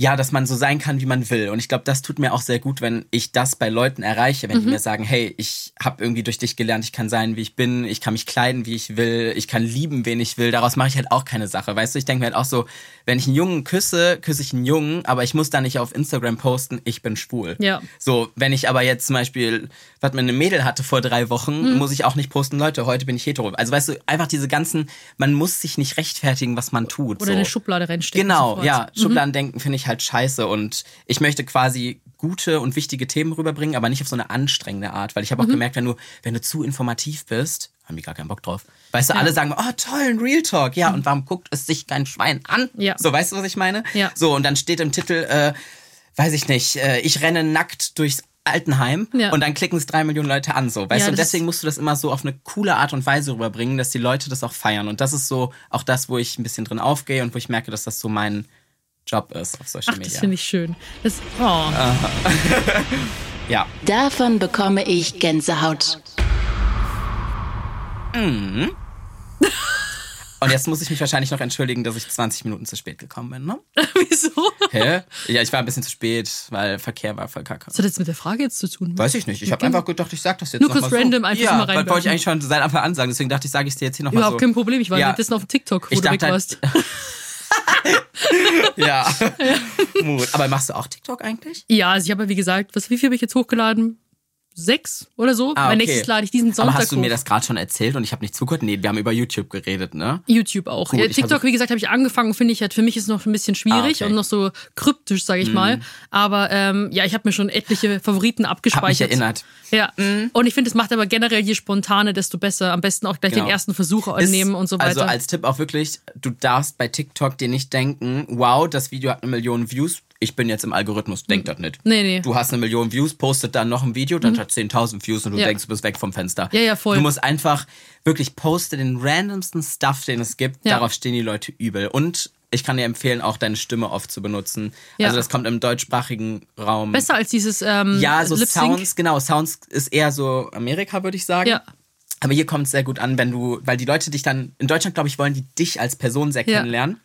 ja, dass man so sein kann, wie man will. Und ich glaube, das tut mir auch sehr gut, wenn ich das bei Leuten erreiche, wenn die Mhm. mir sagen, hey, ich habe irgendwie durch dich gelernt, ich kann sein, wie ich bin, ich kann mich kleiden, wie ich will, ich kann lieben, wen ich will. Daraus mache ich halt auch keine Sache. Weißt du, ich denke mir halt auch so, wenn ich einen Jungen küsse, küsse ich einen Jungen, aber ich muss da nicht auf Instagram posten, ich bin schwul. Ja. So, wenn ich aber jetzt zum Beispiel, was mit einem Mädel hatte vor drei Wochen, Mhm. muss ich auch nicht posten, Leute, heute bin ich hetero. Also weißt du, einfach diese ganzen, man muss sich nicht rechtfertigen, was man tut. Oder so. in eine Schublade reinstecken. Genau, sofort. ja. Schubladendenken finde ich halt scheiße und ich möchte quasi gute und wichtige Themen rüberbringen, aber nicht auf so eine anstrengende Art, weil ich Mhm. habe auch gemerkt, wenn du, wenn du zu informativ bist, haben die gar keinen Bock drauf. Weißt du, alle sagen, oh toll, ein Real Talk, ja, und warum guckt es sich kein Schwein an? Ja. So, weißt du, was ich meine? Ja. So, und dann steht im Titel, äh, weiß ich nicht, äh, ich renne nackt durchs Altenheim Ja. und dann klicken es drei Millionen Leute an, so, weißt Ja, du, und deswegen musst du das immer so auf eine coole Art und Weise rüberbringen, dass die Leute das auch feiern und das ist so auch das, wo ich ein bisschen drin aufgehe und wo ich merke, dass das so mein Job ist auf Social Ach, das Media. finde ich schön. Das, oh. Ja. Davon bekomme ich Gänsehaut. Und jetzt muss ich mich wahrscheinlich noch entschuldigen, dass ich 20 Minuten zu spät gekommen bin, ne? Wieso? Hä? Ja, ich war ein bisschen zu spät, weil Verkehr war voll kacke. Was hat jetzt mit der Frage jetzt zu tun? Weiß ich nicht. Ich habe einfach gedacht, ich sag das jetzt Nur noch kurz mal so. random einfach ja, mal weil wollte ich eigentlich schon seit Anfang an sagen. Deswegen dachte ich, sage ich dir jetzt hier noch mal Überhaupt so. kein Problem. Ich war Ja. währenddessen auf TikTok, wo Ich du weg dachte warst. halt- ja. Mut. Aber machst du auch TikTok eigentlich? Ja, also ich habe ja, wie gesagt, was, wie viel habe ich jetzt hochgeladen? Sechs oder so. Ah, mein okay. nächstes lade ich diesen Sonntag Aber hast du hoch. mir das gerade schon erzählt und ich habe nicht zugehört? Nee, wir haben über YouTube geredet, ne? YouTube auch. Gut, ja, ich TikTok, wie gesagt, habe ich angefangen, finde ich halt, für mich ist noch ein bisschen schwierig Ah, okay. Mhm. und noch so kryptisch, sage ich mal. Aber ähm, ja, ich habe mir schon etliche Favoriten Hab abgespeichert. mich erinnert. Ja. Und ich finde, es macht aber generell je spontaner, desto besser. Am besten auch gleich Genau. den ersten Versuch Ist- nehmen und so weiter. Also als Tipp auch wirklich, du darfst bei TikTok dir nicht denken, wow, das Video hat eine Million Views, ich bin jetzt im Algorithmus, denk das nicht. Nee, nee. Du hast eine Million Views, postet dann noch ein Video, dann hat 10.000 Views und du Ja. denkst, du bist weg vom Fenster. Ja, ja, voll. Du musst einfach wirklich poste den randomsten Stuff, den es gibt, Ja. darauf stehen die Leute übel. Und ich kann dir empfehlen, auch deine Stimme oft zu benutzen. Ja. Also das kommt im deutschsprachigen Raum. Besser als dieses ähm, Ja, so. Sounds, genau, Sounds ist eher so Amerika, würde ich sagen. Ja. Aber hier kommt es sehr gut an, wenn du, weil die Leute dich dann, in Deutschland, glaube ich, wollen die dich als Person sehr kennenlernen,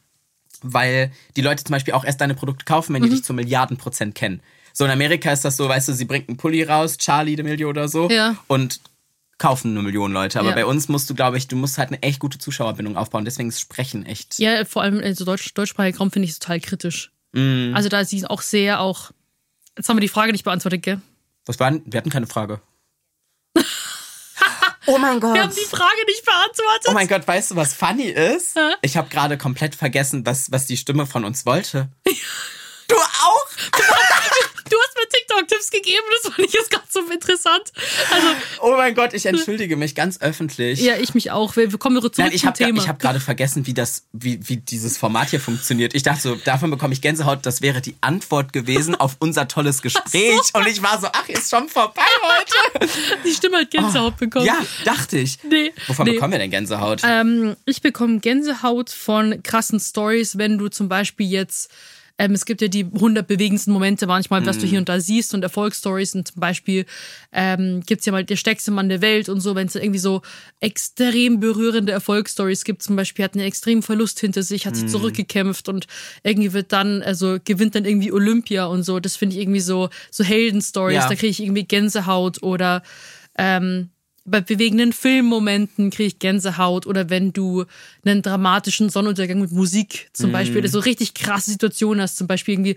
weil die Leute zum Beispiel auch erst deine Produkte kaufen, wenn die Mhm. dich zu Milliarden Prozent kennen. So in Amerika ist das so, weißt du, sie bringt einen Pulli raus, Charlie D'Amelio oder so, Ja. und kaufen eine Million Leute. Aber Ja. bei uns musst du, glaube ich, du musst halt eine echt gute Zuschauerbindung aufbauen. Deswegen ist Sprechen echt. Ja, vor allem also Deutsch, deutschsprachiger Raum finde ich total kritisch. Mhm. Also da ist sie auch sehr auch. Jetzt haben wir die Frage nicht beantwortet, gell? Was war denn? Wir hatten keine Frage. Oh mein Gott. Wir haben die Frage nicht beantwortet. Oh mein Gott, weißt du, was funny ist? Hä? Ich habe gerade komplett vergessen, was, was die Stimme von uns wollte. Du auch? Du hast mir TikTok-Tipps gegeben, das fand ich jetzt gerade so interessant. Also, Oh mein Gott, ich entschuldige mich ganz öffentlich. ja, ich mich auch. Wir kommen zurück Nein, ich zum habe Thema. ich hab gerade vergessen, wie das, wie, wie dieses Format hier funktioniert. Ich dachte so, davon bekomme ich Gänsehaut. Das wäre die Antwort gewesen auf unser tolles Gespräch. Und ich war so, ach, ist schon vorbei heute. die Stimme hat Gänsehaut bekommen. Ja, dachte ich. Nee, Wovon nee. bekommen wir denn Gänsehaut? Ähm, ich bekomme Gänsehaut von krassen Stories, wenn du zum Beispiel jetzt, ähm, es gibt ja die 100 bewegendsten Momente manchmal, was Mhm. du hier und da siehst und Erfolgsstories und zum Beispiel ähm, gibt's ja mal der stärkste Mann der Welt und so, wenn es irgendwie so extrem berührende Erfolgsstories gibt, zum Beispiel hat einen extremen Verlust hinter sich, hat sich Mhm. zurückgekämpft und irgendwie wird dann, also gewinnt dann irgendwie Olympia und so, das finde ich irgendwie so, so Heldenstories, Ja. da kriege ich irgendwie Gänsehaut oder ähm, bei bewegenden Filmmomenten kriege ich Gänsehaut oder wenn du einen dramatischen Sonnenuntergang mit Musik zum Beispiel, oder so richtig krasse Situationen hast, zum Beispiel irgendwie,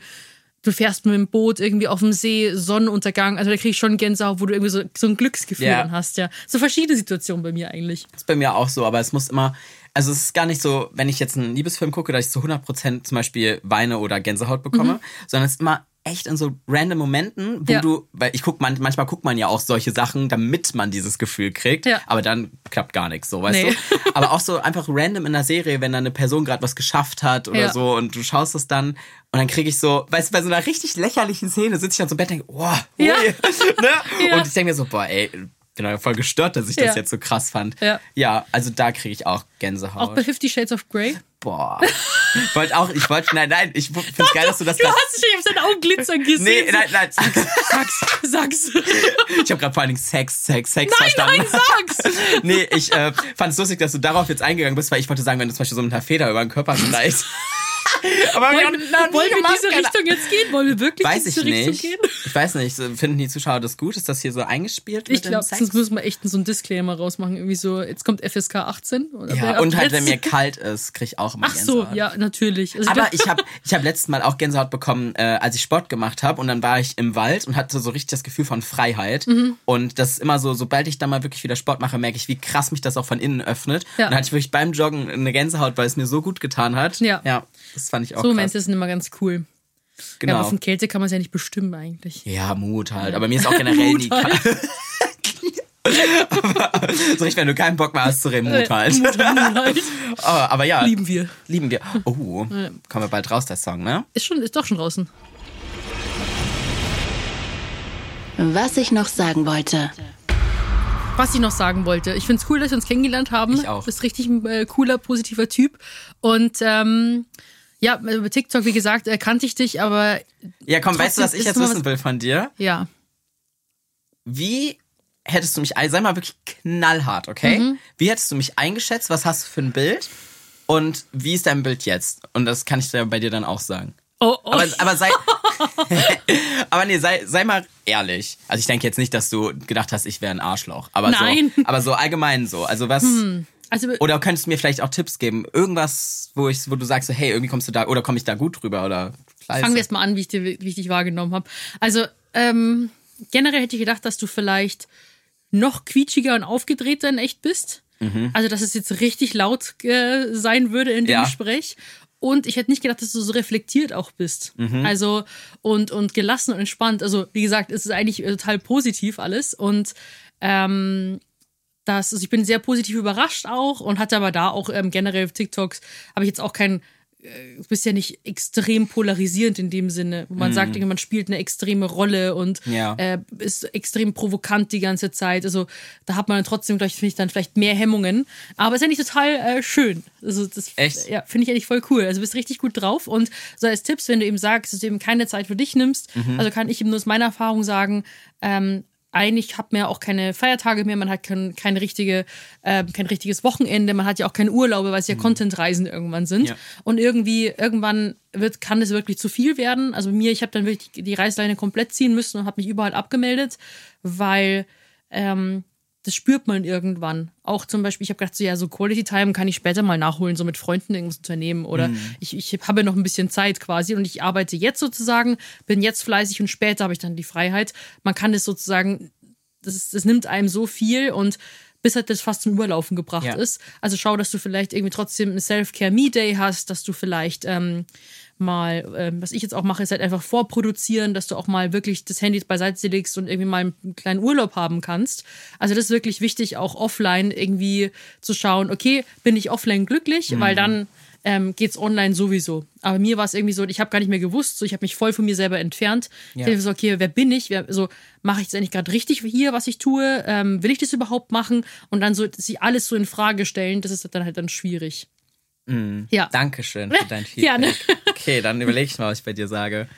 du fährst mit dem Boot irgendwie auf dem See, Sonnenuntergang, also da kriege ich schon Gänsehaut, wo du irgendwie so, so ein Glücksgefühl dann hast, ja. So verschiedene Situationen bei mir eigentlich. ist bei mir auch so, aber es muss immer, also es ist gar nicht so, wenn ich jetzt einen Liebesfilm gucke, dass ich zu 100% zum Beispiel weine oder Gänsehaut bekomme, sondern es ist immer echt in so random Momenten, wo Ja. du, weil ich guck, man, manchmal guckt man ja auch solche Sachen, damit man dieses Gefühl kriegt, Ja. aber dann klappt gar nichts, so, weißt Nee. du? Aber auch so einfach random in der Serie, wenn da eine Person gerade was geschafft hat oder Ja. so und du schaust es dann und dann kriege ich so, weißt du, bei so einer richtig lächerlichen Szene sitze ich dann so im Bett und denke, wow, Ja. ui, ne? Ja. Und ich denke mir so, boah, ey, ja voll gestört, dass ich das Ja. jetzt so krass fand. Ja. Ja, also da kriege ich auch Gänsehaut. Auch bei Fifty Shades of Grey. Boah. Ich wollte auch, ich wollte, nein, nein, ich finde es geil, dass du das Du hast dich, ich habe seine Augen glitzern gesehen. Nee, nein, nein. Sag's, sag's. Ich habe gerade vor allen Dingen Sex, Sex, Sex Nein, verstanden. nein, sag's. Nee, ich äh, fand es lustig, dass du darauf jetzt eingegangen bist, weil ich wollte sagen, wenn du zum Beispiel so mit einer Feder über den Körper schneidest. Aber Wollen, wir wollen wir in diese keine- Richtung jetzt gehen? Wollen wir wirklich Weiß in diese Richtung nicht. gehen? Ich weiß nicht. so, Finden die Zuschauer das gut? Ist das hier so eingespielt? Ich glaube, sonst müssen wir echt so einen Disclaimer rausmachen. Irgendwie so, jetzt kommt FSK 18. Oder Ja, und halt, wenn mir kalt ist, kriege ich auch immer Ach so, Gänsehaut. ja, natürlich. Also Aber ich habe ich hab letztes Mal auch Gänsehaut bekommen, äh, als ich Sport gemacht habe. Und dann war ich im Wald und hatte so richtig das Gefühl von Freiheit. Mhm. Und das ist immer so, sobald ich dann mal wirklich wieder Sport mache, merke ich, wie krass mich das auch von innen öffnet. Ja. Und dann hatte ich wirklich beim Joggen eine Gänsehaut, weil es mir so gut getan hat. Ja. Ja, das fand ich auch so krass. Momente sind immer ganz cool. Ja, Genau. aber von Kälte kann man es ja nicht bestimmen eigentlich. Ja, Mut halt. Aber mir ist auch generell nie halt. kalt. so richtig, wenn du keinen Bock mehr hast zu reden, Mut halt. Äh, Mut halt. Oh, aber ja, Lieben wir. lieben wir. Oh, kommen wir bald raus, der Song, ne? Ist, schon, ist doch schon draußen. Was ich noch sagen wollte. Was ich noch sagen wollte. Ich finde es cool, dass wir uns kennengelernt haben. Ich auch. Du bist richtig ein äh, cooler, positiver Typ. Und ähm, ja, über TikTok, wie gesagt, äh, kannte ich dich, aber Ja, komm, weißt du, was ich jetzt wissen was- will von dir? ja. Wie hättest du mich, sei mal wirklich knallhart, okay? Mhm. Wie hättest du mich eingeschätzt? Was hast du für ein Bild? Und wie ist dein Bild jetzt? Und das kann ich dir bei dir dann auch sagen. Oh, oh. Aber, aber sei, aber nee, sei, sei mal ehrlich. Also ich denke jetzt nicht, dass du gedacht hast, ich wäre ein Arschloch. Aber Nein. so, aber so allgemein so. Also was, Also Oder könntest du mir vielleicht auch Tipps geben? Irgendwas, wo ich, wo du sagst, so, hey, irgendwie kommst du da, oder komme ich da gut drüber oder fangen wir erst mal an, wie ich, dir, wie ich dich wahrgenommen habe. Also ähm, generell hätte ich gedacht, dass du vielleicht noch quietschiger und aufgedrehter in echt bist. Also dass es jetzt richtig laut äh, sein würde in dem Ja. Gespräch. Und ich hätte nicht gedacht, dass du so reflektiert auch bist. Also und, und gelassen und entspannt. Also, wie gesagt, es ist eigentlich äh, total positiv alles. Und ähm, das, also ich bin sehr positiv überrascht auch und hatte aber da auch ähm, generell TikToks, habe ich jetzt auch kein, äh, du bist ja nicht extrem polarisierend in dem Sinne, wo man sagt, man spielt eine extreme Rolle und Ja. äh, ist extrem provokant die ganze Zeit. Also da hat man dann trotzdem, glaube ich, finde ich dann vielleicht mehr Hemmungen. Aber ist ja nicht total äh, schön. Also das ja, finde ich eigentlich voll cool. Also du bist richtig gut drauf. Und so als Tipps, wenn du eben sagst, dass du eben keine Zeit für dich nimmst, Mhm. also kann ich eben nur aus meiner Erfahrung sagen, ähm, eigentlich hat man ja auch keine Feiertage mehr, man hat kein, keine richtige, äh, kein richtiges Wochenende, man hat ja auch keine Urlaube, weil es ja Contentreisen irgendwann sind. Mhm. Ja. Und irgendwie, irgendwann wird, kann es wirklich zu viel werden. Also mir, ich habe dann wirklich die Reißleine komplett ziehen müssen und habe mich überall abgemeldet, weil ähm, das spürt man irgendwann. Auch zum Beispiel, ich habe gedacht, so, ja, so Quality Time kann ich später mal nachholen, so mit Freunden irgendwas unternehmen. Oder ich, ich habe ja noch ein bisschen Zeit quasi und ich arbeite jetzt sozusagen, bin jetzt fleißig und später habe ich dann die Freiheit. Man kann das sozusagen, das, das nimmt einem so viel und bis halt das fast zum Überlaufen gebracht Ja. ist. Also schau, dass du vielleicht irgendwie trotzdem einen Self-Care-Me-Day hast, dass du vielleicht ähm, mal, ähm, was ich jetzt auch mache, ist halt einfach vorproduzieren, dass du auch mal wirklich das Handy beiseite legst und irgendwie mal einen kleinen Urlaub haben kannst. Also das ist wirklich wichtig, auch offline irgendwie zu schauen, okay, bin ich offline glücklich, weil dann ähm, geht's online sowieso. Aber mir war es irgendwie so, ich habe gar nicht mehr gewusst, so ich habe mich voll von mir selber entfernt. Ich Ja. dachte so, okay, wer bin ich? Wer, so mache ich jetzt eigentlich gerade richtig hier, was ich tue? Ähm, will ich das überhaupt machen? Und dann so sich alles so in Frage stellen, das ist dann halt dann schwierig. Ja. Dankeschön für dein Feedback. Gerne. Okay, dann überlege ich mal, was ich bei dir sage.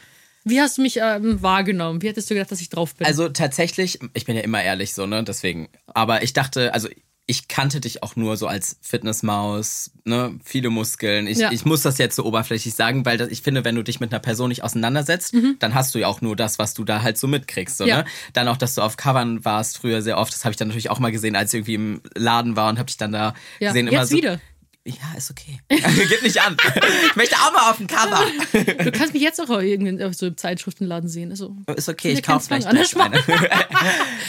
Wie hast du mich ähm, wahrgenommen? Wie hättest du gedacht, dass ich drauf bin? Also tatsächlich, ich bin ja immer ehrlich so, ne? Deswegen. Aber ich dachte, also ich kannte dich auch nur so als Fitnessmaus, ne? Viele Muskeln. Ich, Ja. ich muss das jetzt so oberflächlich sagen, weil das, ich finde, wenn du dich mit einer Person nicht auseinandersetzt, dann hast du ja auch nur das, was du da halt so mitkriegst. So, Mhm. Ja. ne? Dann auch, dass du auf Covern warst früher sehr oft. Das habe ich dann natürlich auch mal gesehen, als ich irgendwie im Laden war und habe dich dann da ja. gesehen. Jetzt immer so, wieder. Ja, ist okay. Gib nicht an. Ich möchte auch mal auf dem Cover. Du kannst mich jetzt auch irgendwie auf so im Zeitschriftenladen sehen. Also, Ist okay, ich kaufe vielleicht gleich eine.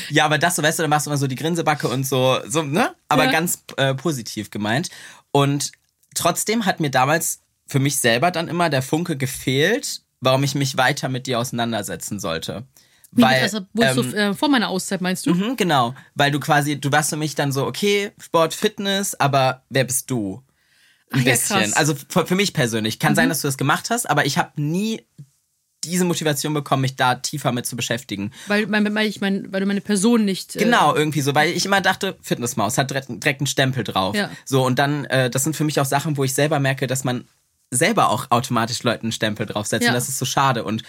ja, aber das, so weißt du, dann machst du immer so die Grinsebacke und so, so ne? Aber Ja. ganz äh, positiv gemeint. Und trotzdem hat mir damals für mich selber dann immer der Funke gefehlt, warum ich mich weiter mit dir auseinandersetzen sollte. wie, Weil, also, ähm, du, äh, vor meiner Auszeit meinst du? mhm, genau, weil du quasi, du warst für mich dann so, okay, Sport, Fitness, aber wer bist du? Ein Ach ja, bisschen. Mhm. also für, für mich persönlich. Kann sein, dass du das gemacht hast, aber ich habe nie diese Motivation bekommen, mich da tiefer mit zu beschäftigen. Weil, weil, ich mein, weil du meine Person nicht. Äh, Genau, irgendwie so, weil ich immer dachte, Fitnessmaus hat direkt, direkt einen Stempel drauf. Ja. So, und dann, äh, das sind für mich auch Sachen, wo ich selber merke, dass man selber auch automatisch Leuten einen Stempel draufsetzt. Ja. Und das ist so schade. Und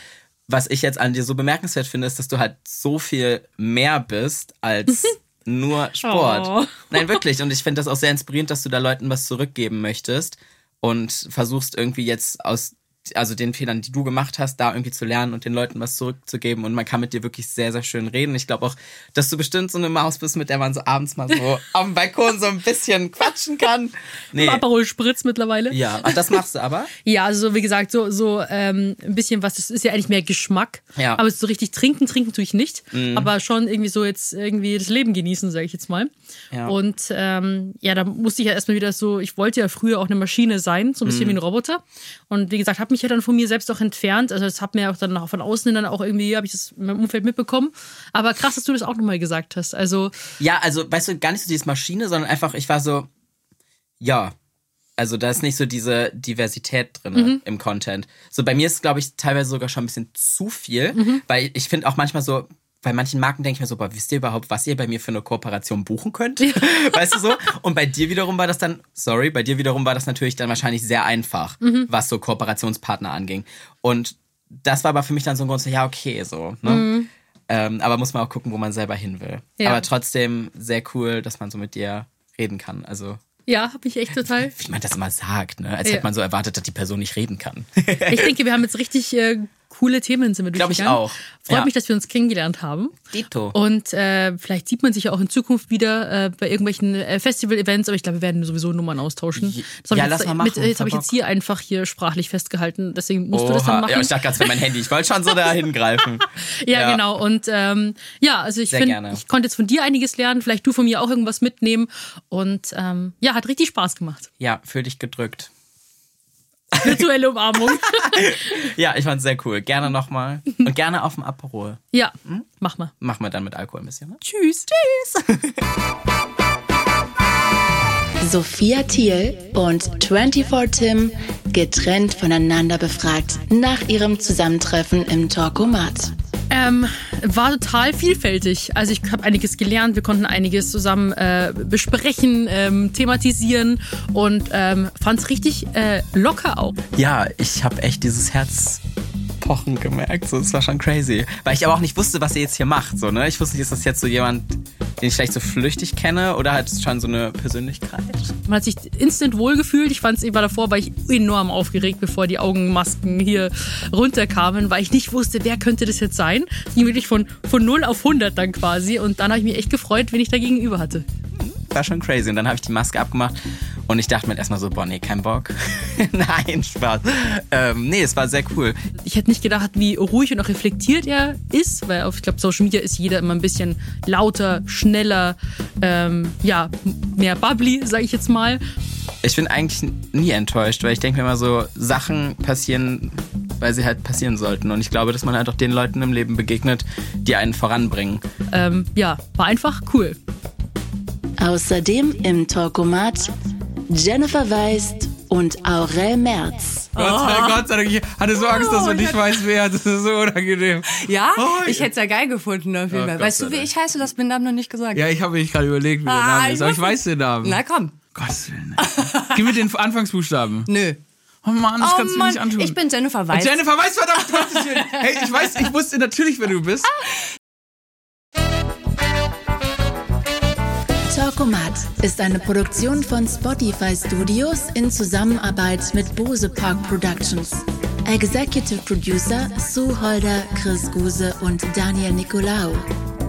was ich jetzt an dir so bemerkenswert finde, ist, dass du halt so viel mehr bist als nur Sport. Oh. Nein, wirklich. Und ich finde das auch sehr inspirierend, dass du da Leuten was zurückgeben möchtest und versuchst irgendwie jetzt aus also den Fehlern, die du gemacht hast, da irgendwie zu lernen und den Leuten was zurückzugeben. Und man kann mit dir wirklich sehr, sehr schön reden. Ich glaube auch, dass du bestimmt so eine Maus bist, mit der man so abends mal so am Balkon so ein bisschen quatschen kann. Nee. Aperol Spritz mittlerweile. Ja, ach, das machst du aber. Ja, also wie gesagt, so, so ähm, ein bisschen was, das ist ja eigentlich mehr Geschmack. Ja. Mhm. Aber so richtig trinken, trinken tue ich nicht. Aber schon irgendwie so jetzt irgendwie das Leben genießen, sage ich jetzt mal. Ja. Und ähm, ja, da musste ich ja erstmal wieder so, ich wollte ja früher auch eine Maschine sein, so ein Mhm. bisschen wie ein Roboter. Und wie gesagt, habe mich ja dann von mir selbst auch entfernt. Also das hat mir auch dann auch von außen dann auch irgendwie, habe ich das in meinem Umfeld mitbekommen. Aber krass, dass du das auch nochmal gesagt hast. Also Ja, also, weißt du, gar nicht so dieses Maschine, sondern einfach, ich war so, ja. Also da ist nicht so diese Diversität drin Mhm. im Content. So bei mir ist, glaube ich, teilweise sogar schon ein bisschen zu viel, Mhm. weil ich finde auch manchmal so, bei manchen Marken denke ich mir so, boah, wisst ihr überhaupt, was ihr bei mir für eine Kooperation buchen könnt? Weißt du so? Und bei dir wiederum war das dann, sorry, bei dir wiederum war das natürlich dann wahrscheinlich sehr einfach, Mhm. was so Kooperationspartner anging. Und das war aber für mich dann so ein Grund, so, ja, okay, so. Ne? Ähm, aber muss man auch gucken, wo man selber hin will. Ja. Aber trotzdem sehr cool, dass man so mit dir reden kann. Also, ja, habe ich echt total. wie man das immer sagt, ne? als Ja. hätte man so erwartet, dass die Person nicht reden kann. Ich denke, wir haben jetzt richtig äh, coole Themen sind wir Glaub ich auch. Freut Ja. mich, dass wir uns kennengelernt haben. Dito. Und äh, vielleicht sieht man sich ja auch in Zukunft wieder äh, bei irgendwelchen äh, Festival-Events, aber ich glaube, wir werden sowieso Nummern austauschen. Das Ja, lass jetzt, mal Mit, machen, jetzt habe ich jetzt hier einfach hier sprachlich festgehalten, deswegen musst du das dann Oha. machen. Ja, ich dachte gerade, es mein Handy. Ich wollte schon so da hingreifen. Ja, Ja. genau. Und ähm, ja, also ich finde, ich konnte jetzt von dir einiges lernen, vielleicht du von mir auch irgendwas mitnehmen. Und ähm, ja, hat richtig Spaß gemacht. Ja, fühl dich gedrückt. Virtuelle Umarmung. Ja, ich fand's sehr cool. Gerne nochmal. Und gerne auf dem Aperol. ja, Hm? mach mal. Machen wir dann mit Alkohol ein bisschen, ne? Tschüss. Tschüss. Sophia Thiel und 24 Tim getrennt voneinander befragt nach ihrem Zusammentreffen im Talkomat. Ähm, war total vielfältig. Also ich habe einiges gelernt, wir konnten einiges zusammen äh, besprechen, ähm, thematisieren und ähm, fand es richtig äh, locker auch. Ja, ich habe echt dieses Herzpochen gemerkt. So, das war schon crazy. Weil ich aber auch nicht wusste, was ihr jetzt hier macht. So, ne? Ich wusste nicht, ist das jetzt so jemand, den ich vielleicht so flüchtig kenne oder halt schon so eine Persönlichkeit? Man hat sich instant wohlgefühlt. Ich fand es war davor, war ich enorm aufgeregt, bevor die Augenmasken hier runterkamen, weil ich nicht wusste, wer könnte das jetzt sein. Es ging wirklich von, von 0 auf 100 dann quasi und dann habe ich mich echt gefreut, wenn ich da gegenüber hatte. War schon crazy. Und dann habe ich die Maske abgemacht und ich dachte mir erstmal so, boah, nee, kein Bock. Nein, Spaß. Ähm, nee, es war sehr cool. Ich hätte nicht gedacht, wie ruhig und auch reflektiert er ist, weil auf, ich glaube, Social Media ist jeder immer ein bisschen lauter, schneller, ähm, ja, mehr bubbly, sage ich jetzt mal. Ich bin eigentlich nie enttäuscht, weil ich denke mir immer so, Sachen passieren, weil sie halt passieren sollten. Und ich glaube, dass man halt auch den Leuten im Leben begegnet, die einen voranbringen. Ähm, ja, war einfach cool. Außerdem im Talkomat Jennifer Weist und Aurel Merz. Gott sei Dank, Gott sei Dank. Ich hatte so Angst, dass man nicht weiß, wer. Das ist so unangenehm. Ja, Oh, ich hätte es ja geil gefunden auf jeden Oh, Fall. Weißt du, wie ich heiße? Du hast meinen Namen noch nicht gesagt. Ja, ich habe mich gerade überlegt, wie der Ah, Name ist. Aber ich weiß den Namen. Na komm. Gottes Willen. Gib mir den Anfangsbuchstaben. Nö. Oh Mann, das Oh kannst du mir Mann, nicht antun. ich bin Jennifer Weiß. Jennifer weiß verdammt Gottes Willen. Hey, ich weiß, ich wusste natürlich, wer du bist. Talkomat ist eine Produktion von Spotify Studios in Zusammenarbeit mit Bose Park Productions. Executive Producer Sue Holder, Chris Guse und Daniel Nicolaou.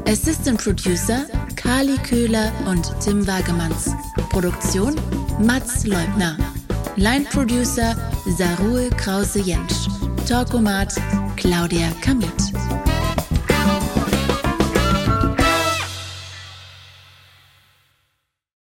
Assistant Producer Carly Köhler und Tim Wagemanns. Produktion Mats Leubner. Line Producer Sarul Krause-Jentsch. Talkomat Claudia Kamit.